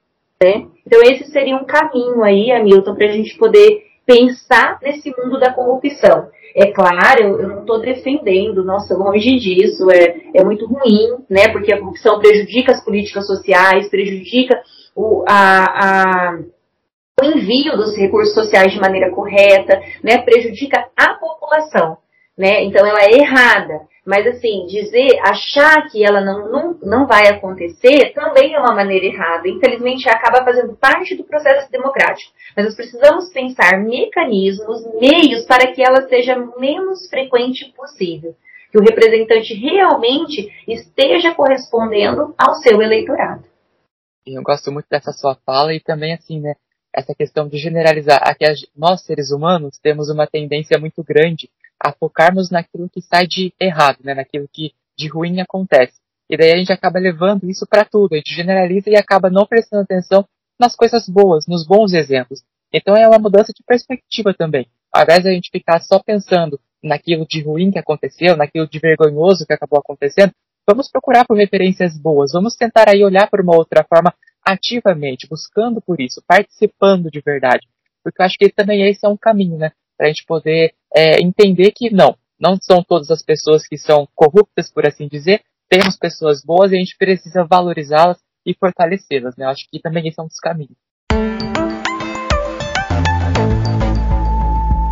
Né? Então esse seria um caminho aí, Hamilton, para a gente poder pensar nesse mundo da corrupção. É claro, eu, não estou defendendo, nossa, longe disso, é, é muito ruim, né? Porque a corrupção prejudica as políticas sociais, prejudica o, a, a, o envio dos recursos sociais de maneira correta, né? Prejudica a população, né? Então ela é errada. Mas assim, dizer, achar que ela não, não, não vai acontecer também é uma maneira errada. Infelizmente, acaba fazendo parte do processo democrático. Mas nós precisamos pensar mecanismos, meios para que ela seja menos frequente possível. Que o representante realmente esteja correspondendo ao seu eleitorado. Eu gosto muito dessa sua fala e também assim, né? Essa questão de generalizar. Aqui nós, seres humanos, temos uma tendência muito grande a focarmos naquilo que sai de errado, né, naquilo que de ruim acontece. E daí a gente acaba levando isso para tudo, a gente generaliza e acaba não prestando atenção nas coisas boas, nos bons exemplos. Então é uma mudança de perspectiva também. Ao invés de a gente ficar só pensando naquilo de ruim que aconteceu, naquilo de vergonhoso que acabou acontecendo, vamos procurar por referências boas, vamos tentar aí olhar por uma outra forma ativamente, buscando por isso, participando de verdade. Porque eu acho que também esse é um caminho, né? Para a gente poder é, entender que não, não são todas as pessoas que são corruptas, por assim dizer, temos pessoas boas e a gente precisa valorizá-las e fortalecê-las, né? Eu acho que também esse é um dos caminhos.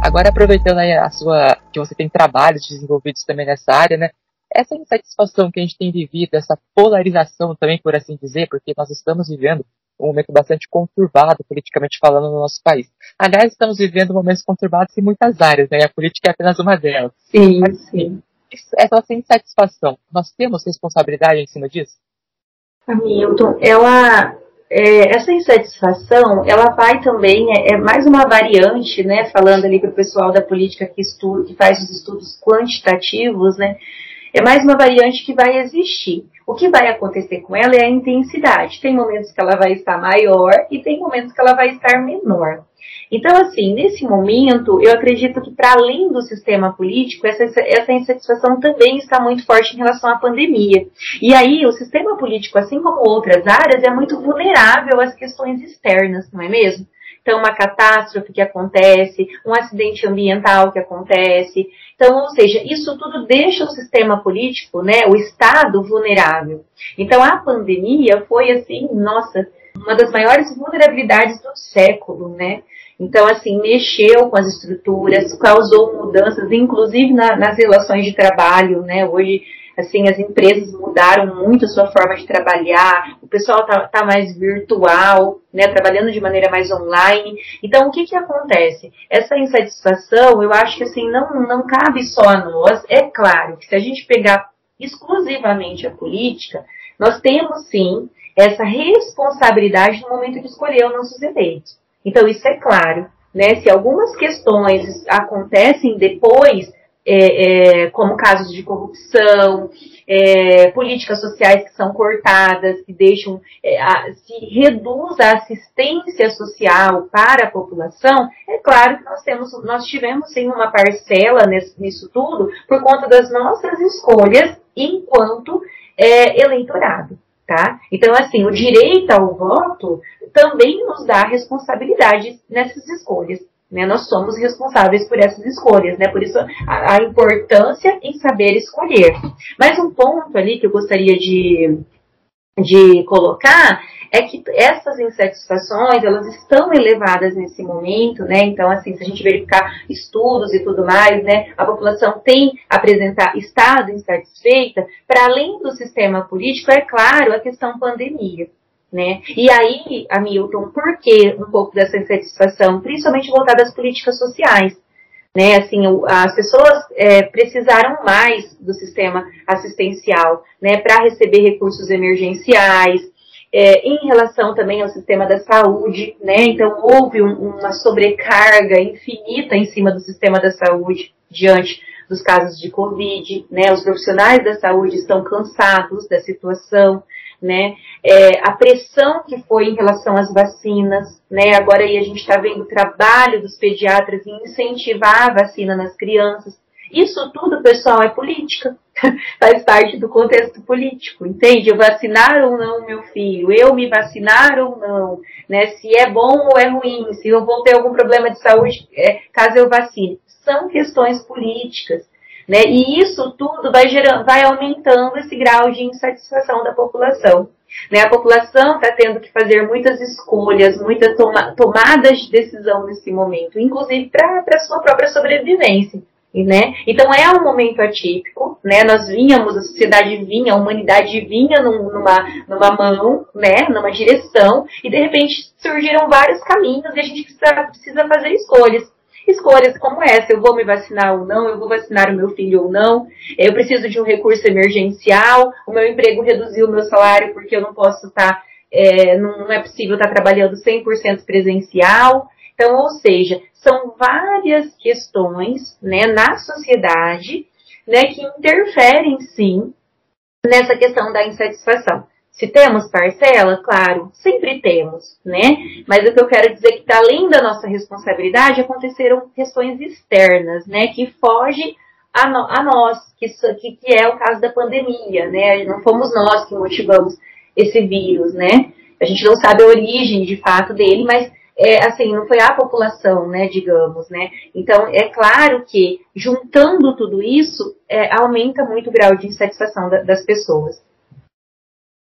Agora aproveitando aí a sua que você tem trabalhos desenvolvidos também nessa área, né? Essa insatisfação que a gente tem vivido, essa polarização também, por assim dizer, porque nós estamos vivendo um momento bastante conturbado, politicamente falando, no nosso país. Aliás, estamos vivendo momentos conturbados em muitas áreas, né? E a política é apenas uma delas. Sim, Mas, sim. Essa insatisfação, nós temos responsabilidade em cima disso? Hamilton, ela, é, essa insatisfação, ela vai também, é, é, mais uma variante, né, falando ali para o pessoal da política que, estuda, que faz os estudos quantitativos, né, é mais uma variante que vai existir. O que vai acontecer com ela é a intensidade. Tem momentos que ela vai estar maior e tem momentos que ela vai estar menor. Então, assim, nesse momento, eu acredito que para além do sistema político, essa, essa insatisfação também está muito forte em relação à pandemia. E aí, o sistema político, assim como outras áreas, é muito vulnerável às questões externas, não é mesmo? Então, uma catástrofe que acontece, um acidente ambiental que acontece. Então, ou seja, isso tudo deixa o sistema político, né, o Estado vulnerável. Então, a pandemia foi, assim, nossa, uma das maiores vulnerabilidades do século, né? Então, assim, mexeu com as estruturas, causou mudanças, inclusive na, nas relações de trabalho, né? Hoje assim, as empresas mudaram muito a sua forma de trabalhar, o pessoal tá, tá mais virtual, né, trabalhando de maneira mais online. Então, o que que acontece? Essa insatisfação, eu acho que assim, não, não cabe só a nós. É claro que se a gente pegar exclusivamente a política, nós temos sim essa responsabilidade no momento de escolher os nossos eleitos. Então, isso é claro. Né? Se algumas questões acontecem depois é, é, como casos de corrupção, é, políticas sociais que são cortadas, que deixam, é, a, se reduz a assistência social para a população, é claro que nós temos, nós tivemos sim uma parcela nesse, nisso tudo por conta das nossas escolhas enquanto é, eleitorado. Tá? Então, assim, o direito ao voto também nos dá responsabilidade nessas escolhas. Né? Nós somos responsáveis por essas escolhas, né? Por isso a, a, importância em saber escolher. Mas um ponto ali que eu gostaria de, de colocar é que essas insatisfações, elas estão elevadas nesse momento, né? Então, assim, se a gente verificar estudos e tudo mais, né, a população tem apresentar estado insatisfeita, para além do sistema político, é claro, a questão pandemia. Né? E aí, Hamilton, por que um pouco dessa insatisfação, principalmente voltada às políticas sociais? Né, assim, as pessoas é, precisaram mais do sistema assistencial, né, para receber recursos emergenciais, é, em relação também ao sistema da saúde, né, então houve um, uma sobrecarga infinita em cima do sistema da saúde diante dos casos de Covid, né, os profissionais da saúde estão cansados da situação, né? É, a pressão que foi em relação às vacinas, né? Agora aí a gente está vendo o trabalho dos pediatras em incentivar a vacina nas crianças. Isso tudo, pessoal, é política. Faz parte do contexto político, entende? Eu vacinar ou não meu filho, eu me vacinar ou não, né? Se é bom ou é ruim, se eu vou ter algum problema de saúde é, caso eu vacine. São questões políticas. Né? E isso tudo vai, gerando, vai aumentando esse grau de insatisfação da população. Né? A população está tendo que fazer muitas escolhas, muitas toma, tomadas de decisão nesse momento, inclusive para a sua própria sobrevivência. Né? Então é um momento atípico, né? Nós vinhamos, a sociedade vinha, a humanidade vinha num, numa, numa mão, né? Numa direção, e de repente surgiram vários caminhos e a gente precisa, precisa fazer escolhas escolhas como essa, eu vou me vacinar ou não, eu vou vacinar o meu filho ou não, eu preciso de um recurso emergencial, o meu emprego reduziu o meu salário porque eu não posso estar, é, não é possível estar trabalhando 100% presencial. Então, ou seja, são várias questões né, na sociedade né, que interferem sim nessa questão da insatisfação. Se temos parcela, claro, sempre temos, né? Mas o que eu quero dizer é que, além da nossa responsabilidade, aconteceram questões externas, né? Que foge a, no, a nós, que, que, que é o caso da pandemia, né? Não fomos nós que motivamos esse vírus, né? A gente não sabe a origem de fato dele, mas é, assim, não foi a população, né, digamos, né? Então, é claro que juntando tudo isso, é, aumenta muito o grau de insatisfação da, das pessoas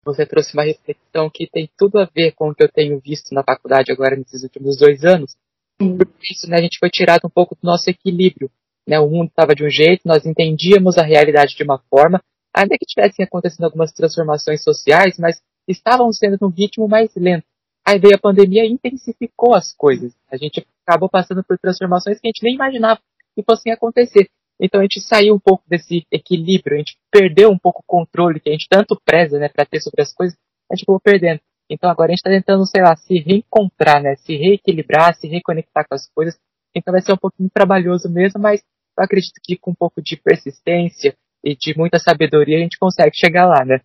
você trouxe uma reflexão que tem tudo a ver com o que eu tenho visto na faculdade agora nesses últimos dois anos. Por isso, né, a gente foi tirado um pouco do nosso equilíbrio. Né? O mundo estava de um jeito, nós entendíamos a realidade de uma forma, ainda que tivessem acontecendo algumas transformações sociais, mas estavam sendo num ritmo mais lento. Aí veio a pandemia e intensificou as coisas. A gente acabou passando por transformações que a gente nem imaginava que fossem acontecer. Então a gente saiu um pouco desse equilíbrio, a gente perdeu um pouco o controle que a gente tanto preza, né, para ter sobre as coisas, a gente ficou perdendo. Então agora a gente está tentando, sei lá, se reencontrar, né, se reequilibrar, se reconectar com as coisas. Então vai ser um pouquinho trabalhoso mesmo, mas eu acredito que com um pouco de persistência e de muita sabedoria a gente consegue chegar lá, né?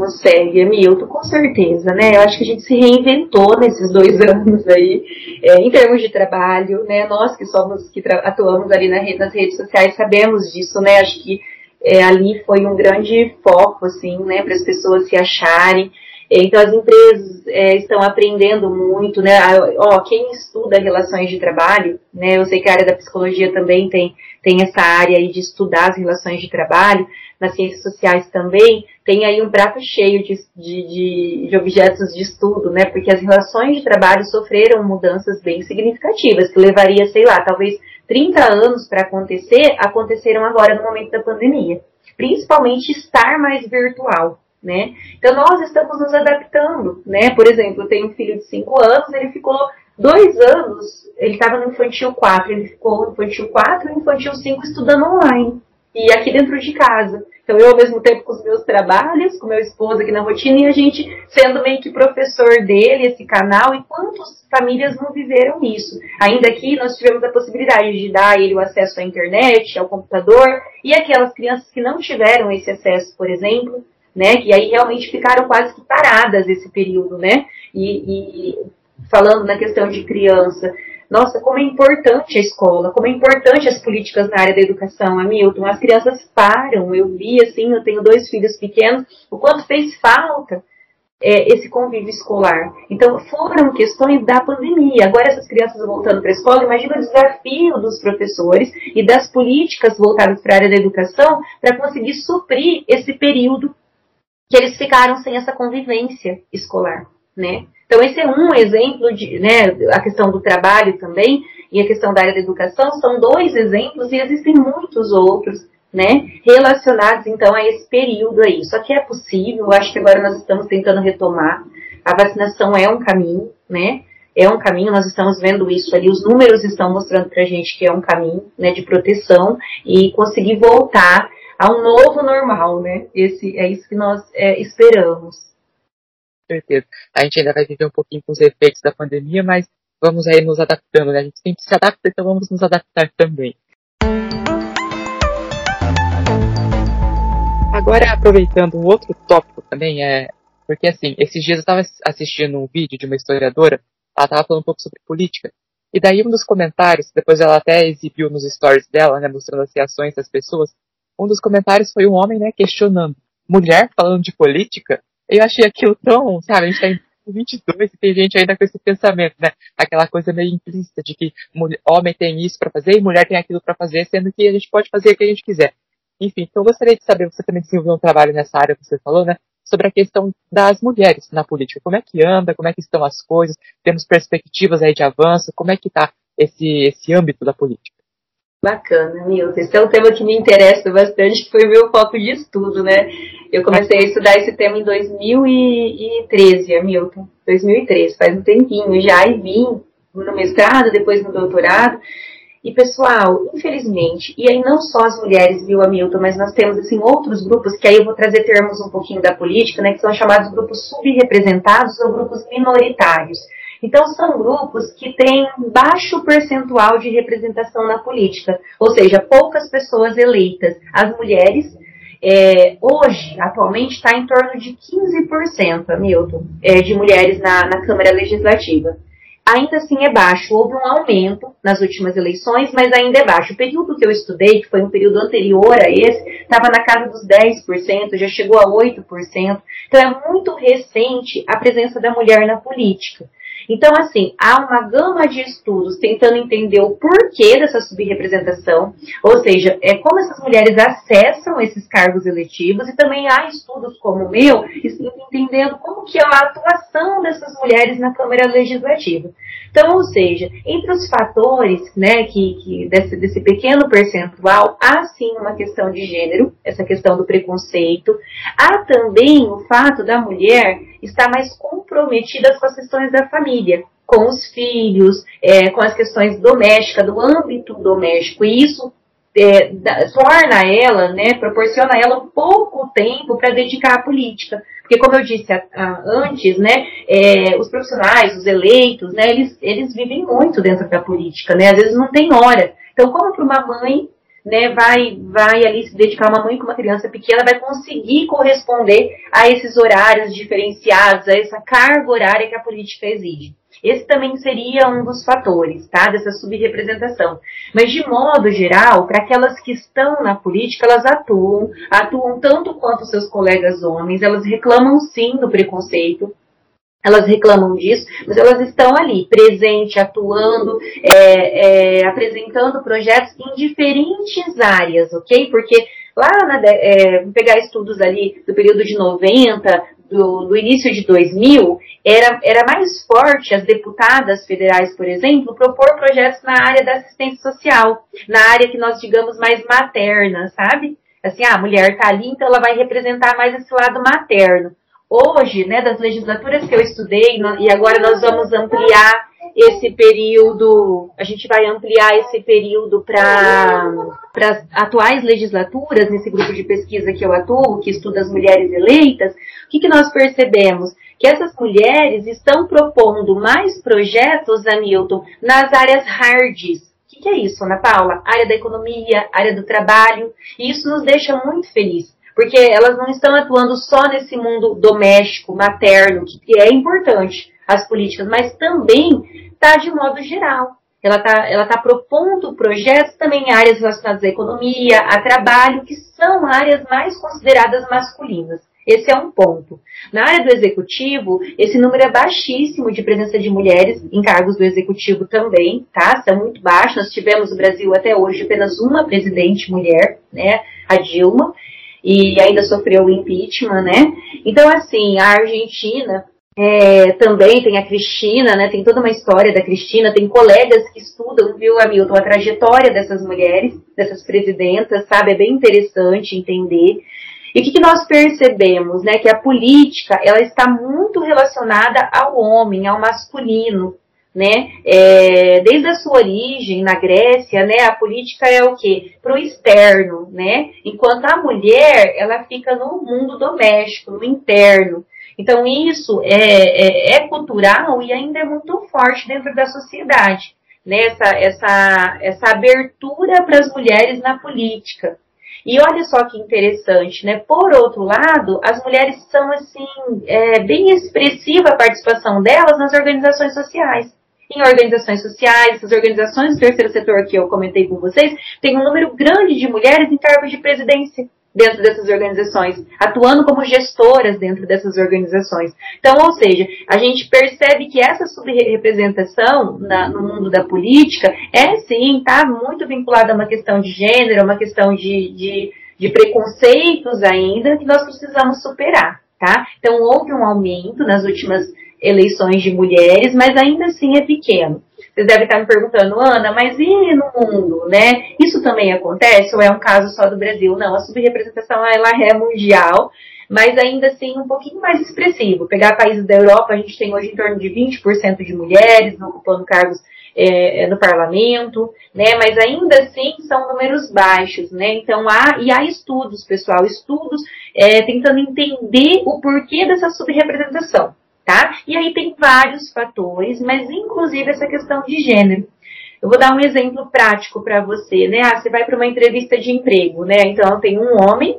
Consegue, Hamilton, com certeza, né? Eu acho que a gente se reinventou nesses dois anos aí, é, em termos de trabalho, né? Nós que somos, que atuamos ali na nas redes sociais, sabemos disso, né? Acho que é, ali foi um grande foco, assim, né? Para as pessoas se acharem. Então as empresas é, estão aprendendo muito, né? Ó, quem estuda relações de trabalho, né? Eu sei que a área da psicologia também tem, tem essa área aí de estudar as relações de trabalho nas ciências sociais também, tem aí um prato cheio de, de, de, objetos de estudo, né? Porque as relações de trabalho sofreram mudanças bem significativas, que levaria, sei lá, talvez 30 anos para acontecer, aconteceram agora no momento da pandemia. Principalmente estar mais virtual. Né? Então nós estamos nos adaptando, né? Por exemplo, eu tenho um filho de 5 anos, ele ficou dois anos, ele estava no infantil 4, ele ficou no infantil 4 e no infantil 5 estudando online e aqui dentro de casa. Então eu ao mesmo tempo com os meus trabalhos, com meu esposo aqui na rotina e a gente sendo meio que professor dele, esse canal, e quantas famílias não viveram isso? Ainda aqui nós tivemos a possibilidade de dar ele o acesso à internet, ao computador, e aquelas crianças que não tiveram esse acesso, por exemplo, né, que aí realmente ficaram quase que paradas esse período, né? E, e falando na questão de criança, nossa, como é importante a escola, como é importante as políticas na área da educação, Hamilton. As crianças param, eu vi assim, eu tenho dois filhos pequenos, o quanto fez falta é, esse convívio escolar. Então, foram questões da pandemia. Agora, essas crianças voltando para a escola, imagina o desafio dos professores e das políticas voltadas para a área da educação para conseguir suprir esse período que eles ficaram sem essa convivência escolar, né? Então esse é um exemplo de, né, a questão do trabalho também e a questão da área da educação são dois exemplos e existem muitos outros, né, relacionados então a esse período aí. Só que é possível, acho que agora nós estamos tentando retomar. A vacinação é um caminho, né? É um caminho, nós estamos vendo isso ali, os números estão mostrando pra gente que é um caminho, né, de proteção e conseguir voltar a um novo normal, né? Esse é isso que nós é, esperamos. Certeza. A gente ainda vai viver um pouquinho com os efeitos da pandemia, mas vamos aí nos adaptando, né? A gente sempre se adapta, então vamos nos adaptar também. Agora, aproveitando um outro tópico também, é porque assim, esses dias eu estava assistindo um vídeo de uma historiadora, ela estava falando um pouco sobre política, e daí um dos comentários, depois ela até exibiu nos stories dela, né, mostrando as reações das pessoas, um dos comentários foi um homem, né, questionando mulher falando de política. Eu achei aquilo tão, sabe, a gente tá em 22 e tem gente ainda com esse pensamento, né? Aquela coisa meio implícita de que homem tem isso para fazer e mulher tem aquilo para fazer, sendo que a gente pode fazer o que a gente quiser. Enfim, então gostaria de saber, você também desenvolveu um trabalho nessa área que você falou, né? Sobre a questão das mulheres na política. Como é que anda, como é que estão as coisas, temos perspectivas aí de avanço, como é que está esse, esse âmbito da política? Bacana, Milton. Esse é um tema que me interessa bastante, que foi meu foco de estudo, né? Eu comecei a estudar esse tema em 2013, Hamilton. 2013, faz um tempinho já, e vim no mestrado, depois no doutorado. E pessoal, infelizmente, e aí não só as mulheres, viu, Hamilton, mas nós temos assim outros grupos que aí eu vou trazer termos um pouquinho da política, né, que são chamados grupos subrepresentados ou grupos minoritários. Então, são grupos que têm baixo percentual de representação na política, ou seja, poucas pessoas eleitas. As mulheres, é, hoje, atualmente, está em torno de 15%, Hamilton, é, de mulheres na, na Câmara Legislativa ainda assim é baixo. Houve um aumento nas últimas eleições, mas ainda é baixo. O período que eu estudei, que foi um período anterior a esse, estava na casa dos 10%, já chegou a 8%. Então é muito recente a presença da mulher na política. Então, assim, há uma gama de estudos tentando entender o porquê dessa subrepresentação, ou seja, é como essas mulheres acessam esses cargos eletivos, e também há estudos como o meu, entendendo como que é a atuação dessas mulheres na Câmara Legislativa. Então, ou seja, entre os fatores né, que, que desse, desse pequeno percentual, há sim uma questão de gênero, essa questão do preconceito. Há também o fato da mulher estar mais comprometida com as questões da família, com os filhos, é, com as questões domésticas, do âmbito doméstico. E isso é, da, torna ela, né, proporciona a ela pouco tempo para dedicar à política. Porque, como eu disse a, a, antes, né, é, os profissionais, os eleitos, né, eles, eles vivem muito dentro da política, né, às vezes não tem hora. Então, como para uma mãe né, vai, vai ali se dedicar, uma mãe com uma criança pequena vai conseguir corresponder a esses horários diferenciados, a essa carga horária que a política exige. Esse também seria um dos fatores, tá, dessa subrepresentação. Mas de modo geral, para aquelas que estão na política, elas atuam, atuam tanto quanto seus colegas homens, elas reclamam sim do preconceito, elas reclamam disso, mas elas estão ali, presente, atuando, é, é, apresentando projetos em diferentes áreas, ok? Porque lá, na, é, pegar estudos ali do período de 90, do, do, início de 2000, era, era mais forte as deputadas federais, por exemplo, propor projetos na área da assistência social, na área que nós digamos mais materna, sabe? Assim, ah, a mulher está ali, então ela vai representar mais esse lado materno hoje, né, das legislaturas que eu estudei, e agora nós vamos ampliar esse período, a gente vai ampliar esse período para as atuais legislaturas, nesse grupo de pesquisa que eu atuo, que estuda as mulheres eleitas, o que, que nós percebemos? Que essas mulheres estão propondo mais projetos, Hamilton, nas áreas hards, o que é isso, Ana Paula? Área da economia, área do trabalho, e isso nos deixa muito felizes porque elas não estão atuando só nesse mundo doméstico, materno, que é importante, as políticas, mas também está de modo geral. Ela está ela tá propondo projetos também em áreas relacionadas à economia, a trabalho, que são áreas mais consideradas masculinas. Esse é um ponto. Na área do executivo, esse número é baixíssimo de presença de mulheres em cargos do executivo também, tá? Está muito baixo. Nós tivemos no Brasil até hoje apenas uma presidente mulher, né? A Dilma. e ainda sofreu o impeachment, né? Então, assim, a Argentina é, também tem a Cristina, né? Tem toda uma história da Cristina, tem colegas que estudam, viu, Hamilton, a trajetória dessas mulheres, dessas presidentas, sabe? É bem interessante entender. E o que, que, nós percebemos, né? Que a política, ela está muito relacionada ao homem, ao masculino né? É, desde a sua origem na Grécia, né? A política é o quê? Para o externo, né? Enquanto a mulher, ela fica no mundo doméstico, no interno. Então isso é, é, é cultural e ainda é muito forte dentro da sociedade, né? Essa, essa, essa abertura para as mulheres na política. E olha só que interessante, né? Por outro lado, as mulheres são assim é, bem expressiva a participação delas nas organizações sociais em organizações sociais, essas organizações do terceiro setor que eu comentei com vocês, tem um número grande de mulheres em cargos de presidência dentro dessas organizações, atuando como gestoras dentro dessas organizações. Então, ou seja, a gente percebe que essa subrepresentação no mundo da política é sim, está muito vinculada a uma questão de gênero, uma questão de, de, de preconceitos ainda que nós precisamos superar. Tá? Então, houve um aumento nas últimas eleições de mulheres, mas ainda assim é pequeno. Vocês devem estar me perguntando, Ana, mas e no mundo, né? Isso também acontece ou é um caso só do Brasil? Não, a subrepresentação ela é mundial, mas ainda assim um pouquinho mais expressivo. Pegar países da Europa, a gente tem hoje em torno de 20% de mulheres ocupando cargos é, é, no parlamento, né? Mas ainda assim são números baixos, né? Então há e há estudos, pessoal, estudos é, tentando entender o porquê dessa subrepresentação tá? E aí tem vários fatores, mas inclusive essa questão de gênero. Eu vou dar um exemplo prático para você, né? Ah, você vai para uma entrevista de emprego, né? Então tem um homem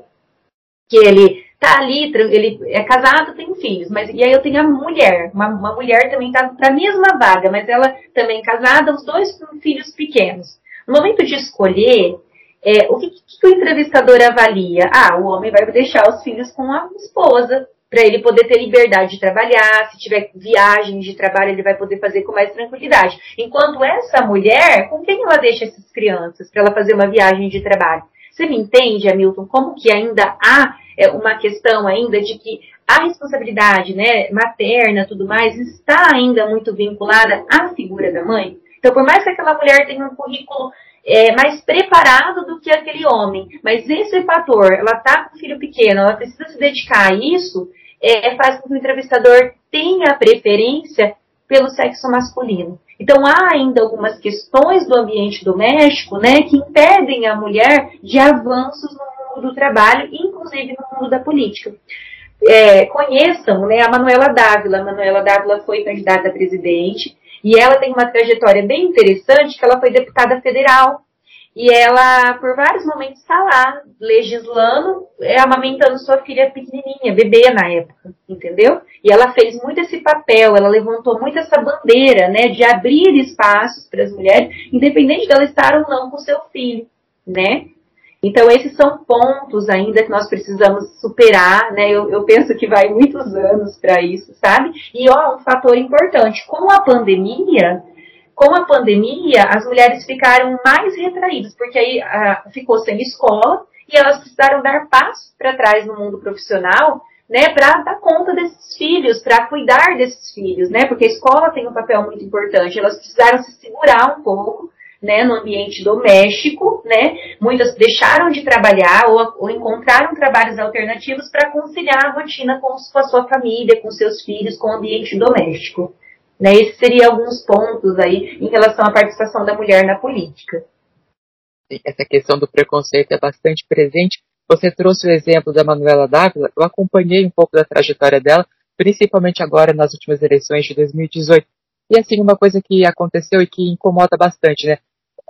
que ele tá ali, ele é casado, tem filhos, mas e aí eu tenho a mulher, uma, uma mulher também tá para a mesma vaga, mas ela também é casada, os dois filhos pequenos. No momento de escolher, é, o que, que, o entrevistador avalia? Ah, o homem vai deixar os filhos com a esposa, para ele poder ter liberdade de trabalhar, se tiver viagens de trabalho, ele vai poder fazer com mais tranquilidade. Enquanto essa mulher, com quem ela deixa essas crianças para ela fazer uma viagem de trabalho? Você me entende, Hamilton, como que ainda há é, uma questão ainda de que a responsabilidade né, materna tudo mais está ainda muito vinculada à figura da mãe? Então, por mais que aquela mulher tenha um currículo é, mais preparado do que aquele homem, mas esse fator, ela está com um filho pequeno, ela precisa se dedicar a isso, é, faz com que o entrevistador tenha preferência pelo sexo masculino. Então há ainda algumas questões do ambiente doméstico, né, que impedem a mulher de avanços no mundo do trabalho, inclusive no mundo da política. É, conheçam, né, a Manuela Dávila. A Manuela Dávila foi candidata a presidente e ela tem uma trajetória bem interessante, que ela foi deputada federal e ela, por vários momentos, está lá, legislando, é, amamentando sua filha pequenininha, bebê na época, entendeu? E ela fez muito esse papel, ela levantou muito essa bandeira, né, de abrir espaços para as mulheres, independente dela estar ou não com seu filho, né? Então, esses são pontos ainda que nós precisamos superar, né? Eu, eu penso que vai muitos anos para isso, sabe? E, ó, um fator importante, com a pandemia, com a pandemia, as mulheres ficaram mais retraídas, porque aí ah, ficou sem escola e elas precisaram dar passo para trás no mundo profissional, né, para dar conta desses filhos, para cuidar desses filhos, né, porque a escola tem um papel muito importante. Elas precisaram se segurar um pouco, né, no ambiente doméstico, né, muitas deixaram de trabalhar ou, ou encontraram trabalhos alternativos para conciliar a rotina com, com a sua família, com seus filhos, com o ambiente doméstico. Né? Esses seriam alguns pontos aí em relação à participação da mulher na política. Essa questão do preconceito é bastante presente. Você trouxe o exemplo da Manuela Dávila, eu acompanhei um pouco da trajetória dela, principalmente agora nas últimas eleições de 2018. E assim, uma coisa que aconteceu e que incomoda bastante, né?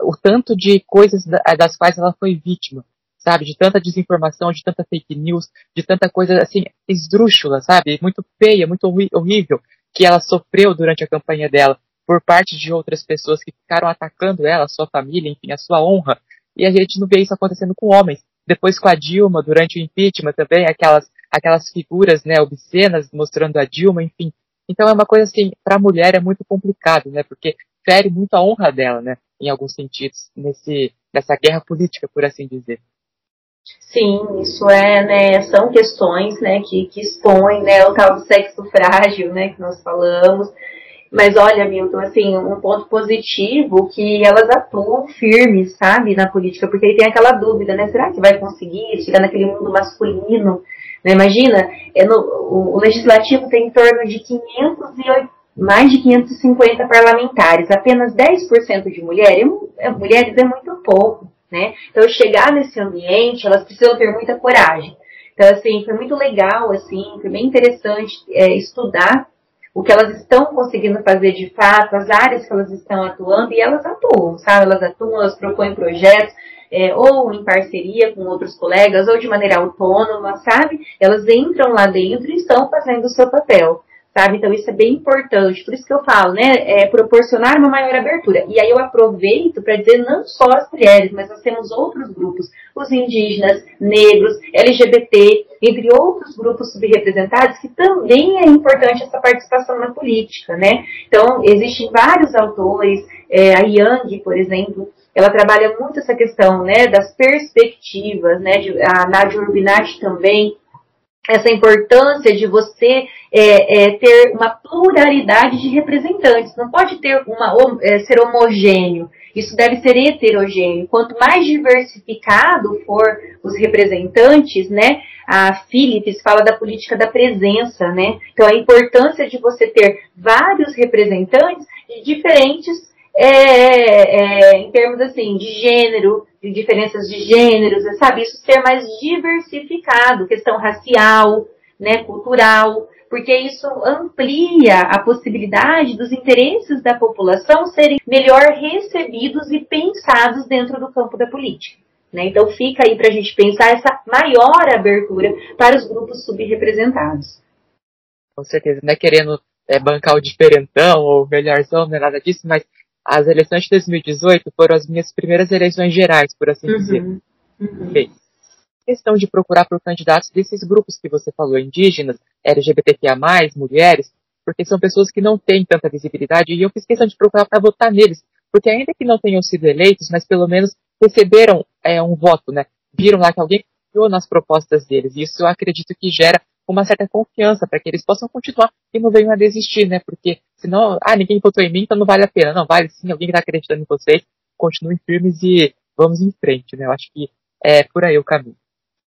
O tanto de coisas das quais ela foi vítima, sabe? De tanta desinformação, de tanta fake news, de tanta coisa assim, esdrúxula, sabe? Muito feia, muito horrível que ela sofreu durante a campanha dela por parte de outras pessoas que ficaram atacando ela, sua família, enfim, a sua honra. E a gente não vê isso acontecendo com homens. Depois com a Dilma, durante o impeachment também, aquelas, aquelas figuras, né, obscenas mostrando a Dilma, enfim. Então é uma coisa assim, para a mulher é muito complicado, né, porque fere muito a honra dela, né, em alguns sentidos, nesse, nessa guerra política, por assim dizer. Sim, isso é, né, são questões, né, que, que expõem, né, o tal do sexo frágil, né, que nós falamos. Mas olha, Milton, assim, um ponto positivo que elas atuam firmes, sabe, na política, porque aí tem aquela dúvida, né, será que vai conseguir chegar naquele mundo masculino? Né, imagina, é no, o, o legislativo tem em torno de 508 mais de 550 parlamentares, apenas 10% de mulher, é, mulheres é muito pouco né? Então, chegar nesse ambiente, elas precisam ter muita coragem. Então, assim, foi muito legal, assim, foi bem interessante é, estudar o que elas estão conseguindo fazer de fato, as áreas que elas estão atuando, e elas atuam, sabe? Elas atuam, elas propõem projetos, é, ou em parceria com outros colegas, ou de maneira autônoma, sabe? Elas entram lá dentro e estão fazendo o seu papel sabe? Então isso é bem importante. Por isso que eu falo, né? É proporcionar uma maior abertura. E aí eu aproveito para dizer não só as mulheres, mas nós temos outros grupos, os indígenas, negros, LGBT, entre outros grupos subrepresentados, que também é importante essa participação na política, né? Então existem vários autores, é, a Yang, por exemplo, ela trabalha muito essa questão, né, das perspectivas, né, de, a Nadia Urbinati também, essa importância de você é, é, ter uma pluralidade de representantes. Não pode ter uma, é, ser homogêneo. Isso deve ser heterogêneo. Quanto mais diversificado for os representantes, né? A Philips fala da política da presença, né? Então a importância de você ter vários representantes de diferentes é, é, em termos assim de gênero, de diferenças de gêneros, sabe? Isso ser mais diversificado, questão racial, né, cultural, porque isso amplia a possibilidade dos interesses da população serem melhor recebidos e pensados dentro do campo da política. Né? Então fica aí para a gente pensar essa maior abertura para os grupos subrepresentados. Com certeza, não é querendo é, bancar o diferentão ou melhorzão, não é nada disso, mas as eleições de 2018 foram as minhas primeiras eleições gerais, por assim uhum. dizer. Uhum. Bem, questão de procurar por candidatos desses grupos que você falou, indígenas, LGBTQIA+, mulheres, porque são pessoas que não têm tanta visibilidade e eu fiz questão de procurar para votar neles, porque ainda que não tenham sido eleitos, mas pelo menos receberam é, um voto, né? Viram lá que alguém confiou nas propostas deles. E isso eu acredito que gera uma certa confiança para que eles possam continuar e não venham a desistir, né? Porque senão, ah, ninguém votou em mim, então não vale a pena. Não, vale sim, alguém que está acreditando em vocês, continuem firmes e vamos em frente, né? Eu acho que é por aí o caminho.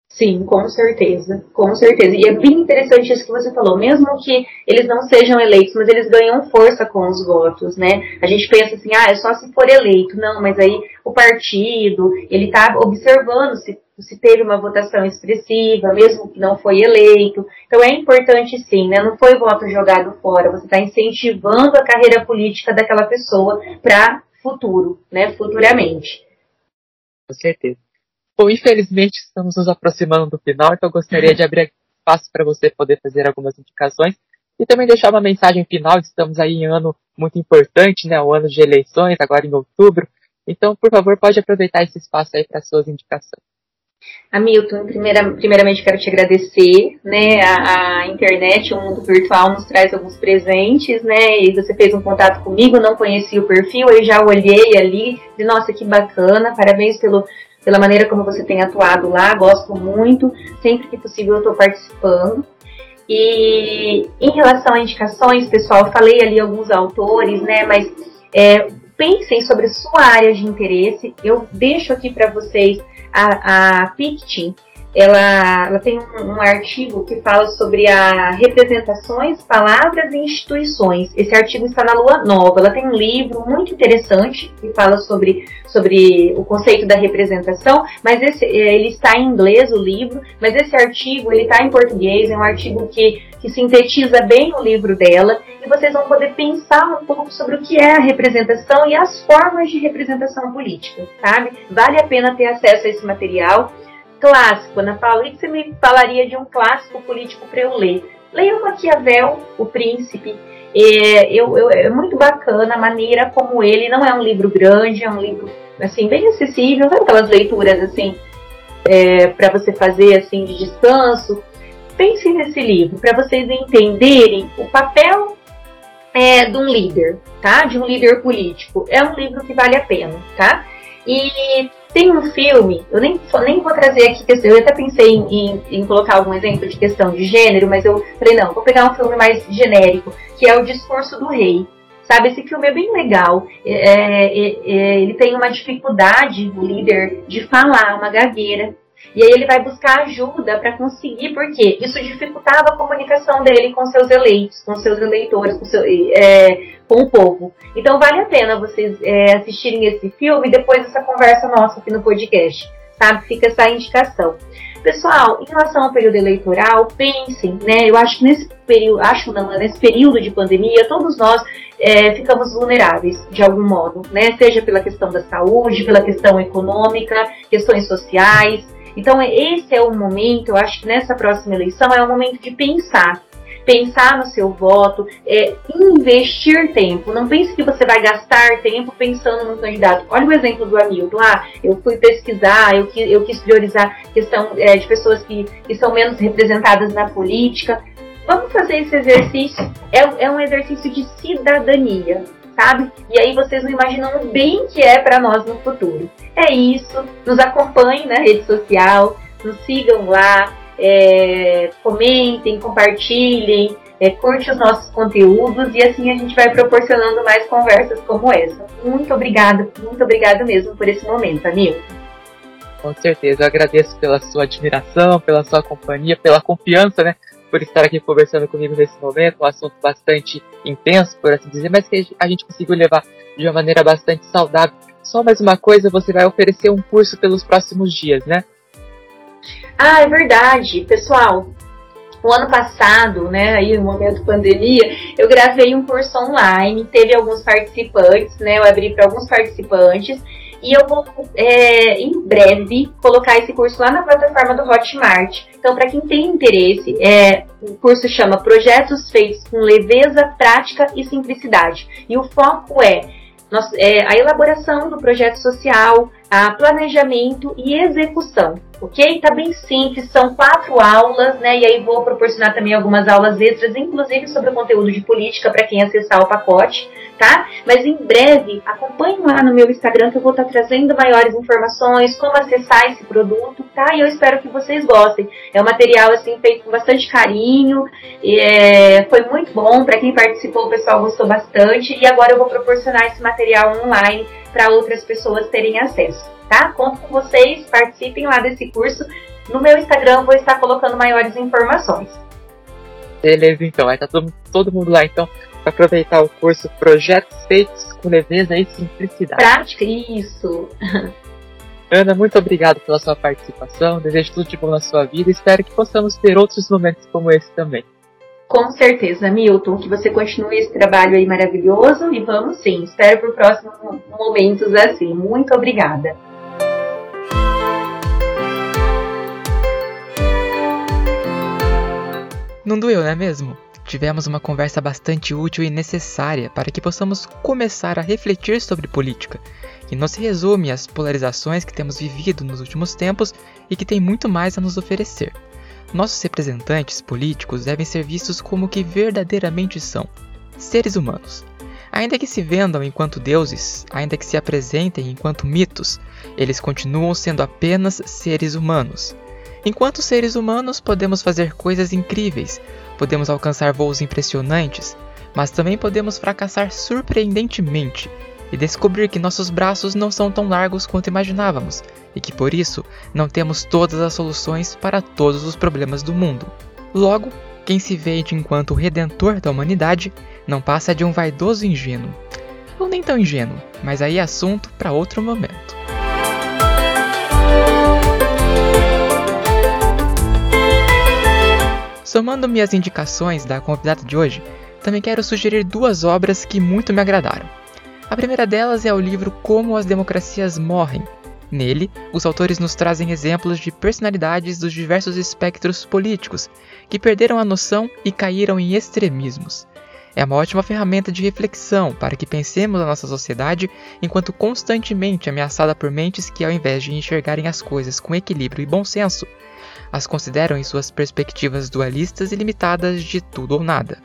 Sim, com certeza, com certeza. E é bem interessante isso que você falou, mesmo que eles não sejam eleitos, mas eles ganham força com os votos, né? A gente pensa assim, ah, é só se for eleito. Não, mas aí o partido, ele está observando se, se teve uma votação expressiva, mesmo que não foi eleito. Então é importante sim, né? Não foi voto jogado fora, você está incentivando a carreira política daquela pessoa para futuro, né? Futuramente. Com certeza. Bom, infelizmente estamos nos aproximando do final, então eu gostaria de abrir espaço para você poder fazer algumas indicações e também deixar uma mensagem final. Estamos aí em ano muito importante, né? O ano de eleições, agora em outubro. Então, por favor, pode aproveitar esse espaço aí para suas indicações. Hamilton, primeira, primeiramente quero te agradecer, né? A, a, internet, o mundo virtual nos traz alguns presentes, né? E você fez um contato comigo, não conhecia o perfil, eu já olhei ali, de nossa, que bacana, parabéns pelo pela maneira como você tem atuado lá, gosto muito, sempre que possível eu estou participando. E em relação a indicações, pessoal, falei ali alguns autores, né, mas é, pensem sobre sua área de interesse. Eu deixo aqui para vocês a, a Pictin, ela, ela tem um, um, artigo que fala sobre a representações, palavras e instituições. Esse artigo está na Lua Nova. Ela tem um livro muito interessante que fala sobre, sobre o conceito da representação, mas esse, é, ele está em inglês, o livro, mas esse artigo ele está em português, é um artigo que, que sintetiza bem o livro dela e vocês vão poder pensar um pouco sobre o que é a representação e as formas de representação política, sabe? Vale a pena ter acesso a esse material clássico, Ana Paula, o que você me falaria de um clássico político para eu ler? Leia o Maquiavel, O Príncipe. É, eu, eu, é muito bacana a maneira como ele, não é um livro grande, é um livro assim bem acessível, sabe aquelas leituras assim é, para você fazer assim de descanso. Pense nesse livro para vocês entenderem o papel é, de um líder, tá? De um líder político. É um livro que vale a pena, tá? E Tem um filme, eu nem, nem vou trazer aqui, eu até pensei em, em, em, colocar algum exemplo de questão de gênero, mas eu falei, não, vou pegar um filme mais genérico, que é O Discurso do Rei. Sabe, esse filme é bem legal. É, é, é, ele tem uma dificuldade, o líder, de falar, uma gagueira. E aí ele vai buscar ajuda para conseguir, porque isso dificultava a comunicação dele com seus eleitos, com seus eleitores, com, seu, é, com o povo. Então vale a pena vocês é, assistirem esse filme e depois essa conversa nossa aqui no podcast, sabe? Fica essa indicação. Pessoal, em relação ao período eleitoral, pensem, né? Eu acho que nesse período, acho não, nesse período de pandemia, todos nós é, ficamos vulneráveis de algum modo, né? Seja pela questão da saúde, pela questão econômica, questões sociais. Então, esse é o momento, eu acho que nessa próxima eleição é o momento de pensar pensar no seu voto, é, investir tempo. Não pense que você vai gastar tempo pensando no candidato. Olha o exemplo do Hamilton. Ah, eu fui pesquisar, eu, quis, eu quis priorizar questão é, de pessoas que, que são menos representadas na política. Vamos fazer esse exercício. É, é um exercício de cidadania sabe? E aí vocês não imaginam o bem que é para nós no futuro. É isso. Nos acompanhem na rede social, nos sigam lá, é, comentem, compartilhem, é, curte os nossos conteúdos e assim a gente vai proporcionando mais conversas como essa. Muito obrigada, muito obrigada mesmo por esse momento, Anil. Com certeza, eu agradeço pela sua admiração, pela sua companhia, pela confiança, né? Por estar aqui conversando comigo nesse momento, um assunto bastante intenso, por assim dizer, mas que a gente conseguiu levar de uma maneira bastante saudável. Só mais uma coisa, você vai oferecer um curso pelos próximos dias, né? Ah, é verdade. Pessoal, o ano passado, né, aí no momento pandemia, eu gravei um curso online, teve alguns participantes, né, eu abri para alguns participantes e eu vou é, em breve colocar esse curso lá na plataforma do Hotmart. Então, para quem tem interesse, é, o curso chama Projetos Feitos com Leveza, Prática e Simplicidade. E o foco é, é a elaboração do projeto social, a planejamento e execução ok? Tá bem simples, são quatro aulas, né? E aí vou proporcionar também algumas aulas extras, inclusive sobre o conteúdo de política para quem acessar o pacote, tá? Mas em breve, acompanhe lá no meu Instagram que eu vou estar tá trazendo maiores informações, como acessar esse produto, tá? E eu espero que vocês gostem. É um material assim feito com bastante carinho, é, foi muito bom para quem participou, o pessoal gostou bastante e agora eu vou proporcionar esse material online para outras pessoas terem acesso tá? Conto com vocês, participem lá desse curso. No meu Instagram vou estar colocando maiores informações. Beleza, então. Vai estar tá todo, todo mundo lá, então, para aproveitar o curso Projetos Feitos com Leveza e Simplicidade. Prática, isso. Ana, muito obrigado pela sua participação. Desejo tudo de bom na sua vida e espero que possamos ter outros momentos como esse também. Com certeza, Milton, que você continue esse trabalho aí maravilhoso e vamos sim. Espero por próximos momentos assim. Muito obrigada. Não doeu, não é mesmo? Tivemos uma conversa bastante útil e necessária para que possamos começar a refletir sobre política, que não se resume às polarizações que temos vivido nos últimos tempos e que tem muito mais a nos oferecer. Nossos representantes políticos devem ser vistos como o que verdadeiramente são: seres humanos. Ainda que se vendam enquanto deuses, ainda que se apresentem enquanto mitos, eles continuam sendo apenas seres humanos. Enquanto seres humanos, podemos fazer coisas incríveis, podemos alcançar voos impressionantes, mas também podemos fracassar surpreendentemente e descobrir que nossos braços não são tão largos quanto imaginávamos e que por isso não temos todas as soluções para todos os problemas do mundo. Logo, quem se vende enquanto redentor da humanidade não passa de um vaidoso ingênuo. Ou nem tão ingênuo, mas aí é assunto para outro momento. Somando-me às indicações da convidada de hoje, também quero sugerir duas obras que muito me agradaram. A primeira delas é o livro Como as Democracias Morrem. Nele, os autores nos trazem exemplos de personalidades dos diversos espectros políticos que perderam a noção e caíram em extremismos. É uma ótima ferramenta de reflexão para que pensemos a nossa sociedade enquanto constantemente ameaçada por mentes que, ao invés de enxergarem as coisas com equilíbrio e bom senso, as consideram em suas perspectivas dualistas e limitadas de tudo ou nada.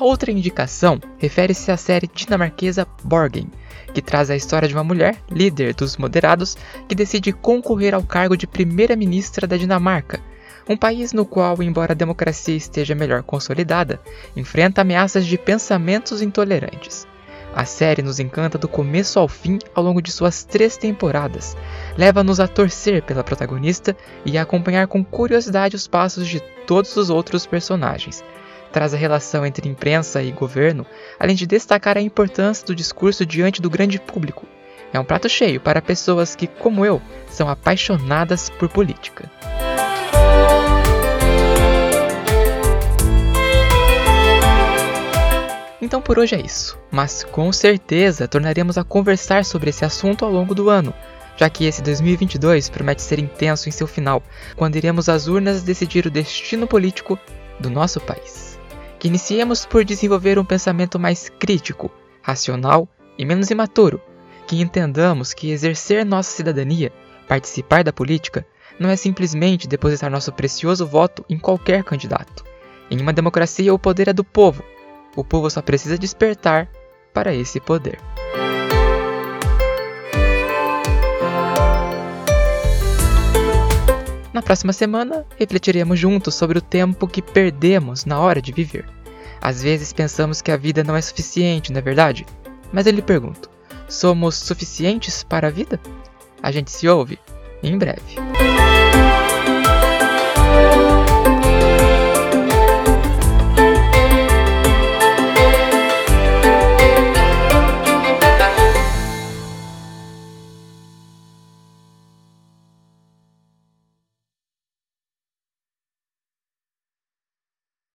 A outra indicação refere-se à série dinamarquesa Borgen, que traz a história de uma mulher, líder dos moderados, que decide concorrer ao cargo de primeira-ministra da Dinamarca, um país no qual, embora a democracia esteja melhor consolidada, enfrenta ameaças de pensamentos intolerantes. A série nos encanta do começo ao fim ao longo de suas três temporadas. Leva-nos a torcer pela protagonista e a acompanhar com curiosidade os passos de todos os outros personagens. Traz a relação entre imprensa e governo, além de destacar a importância do discurso diante do grande público. É um prato cheio para pessoas que, como eu, são apaixonadas por política. Então por hoje é isso, mas com certeza tornaremos a conversar sobre esse assunto ao longo do ano, já que esse 2022 promete ser intenso em seu final, quando iremos às urnas decidir o destino político do nosso país. Que iniciemos por desenvolver um pensamento mais crítico, racional e menos imaturo, que entendamos que exercer nossa cidadania, participar da política, não é simplesmente depositar nosso precioso voto em qualquer candidato. Em uma democracia, o poder é do povo o povo só precisa despertar para esse poder. Na próxima semana, refletiremos juntos sobre o tempo que perdemos na hora de viver. Às vezes pensamos que a vida não é suficiente, não é verdade? Mas eu lhe pergunto: somos suficientes para a vida? A gente se ouve em breve.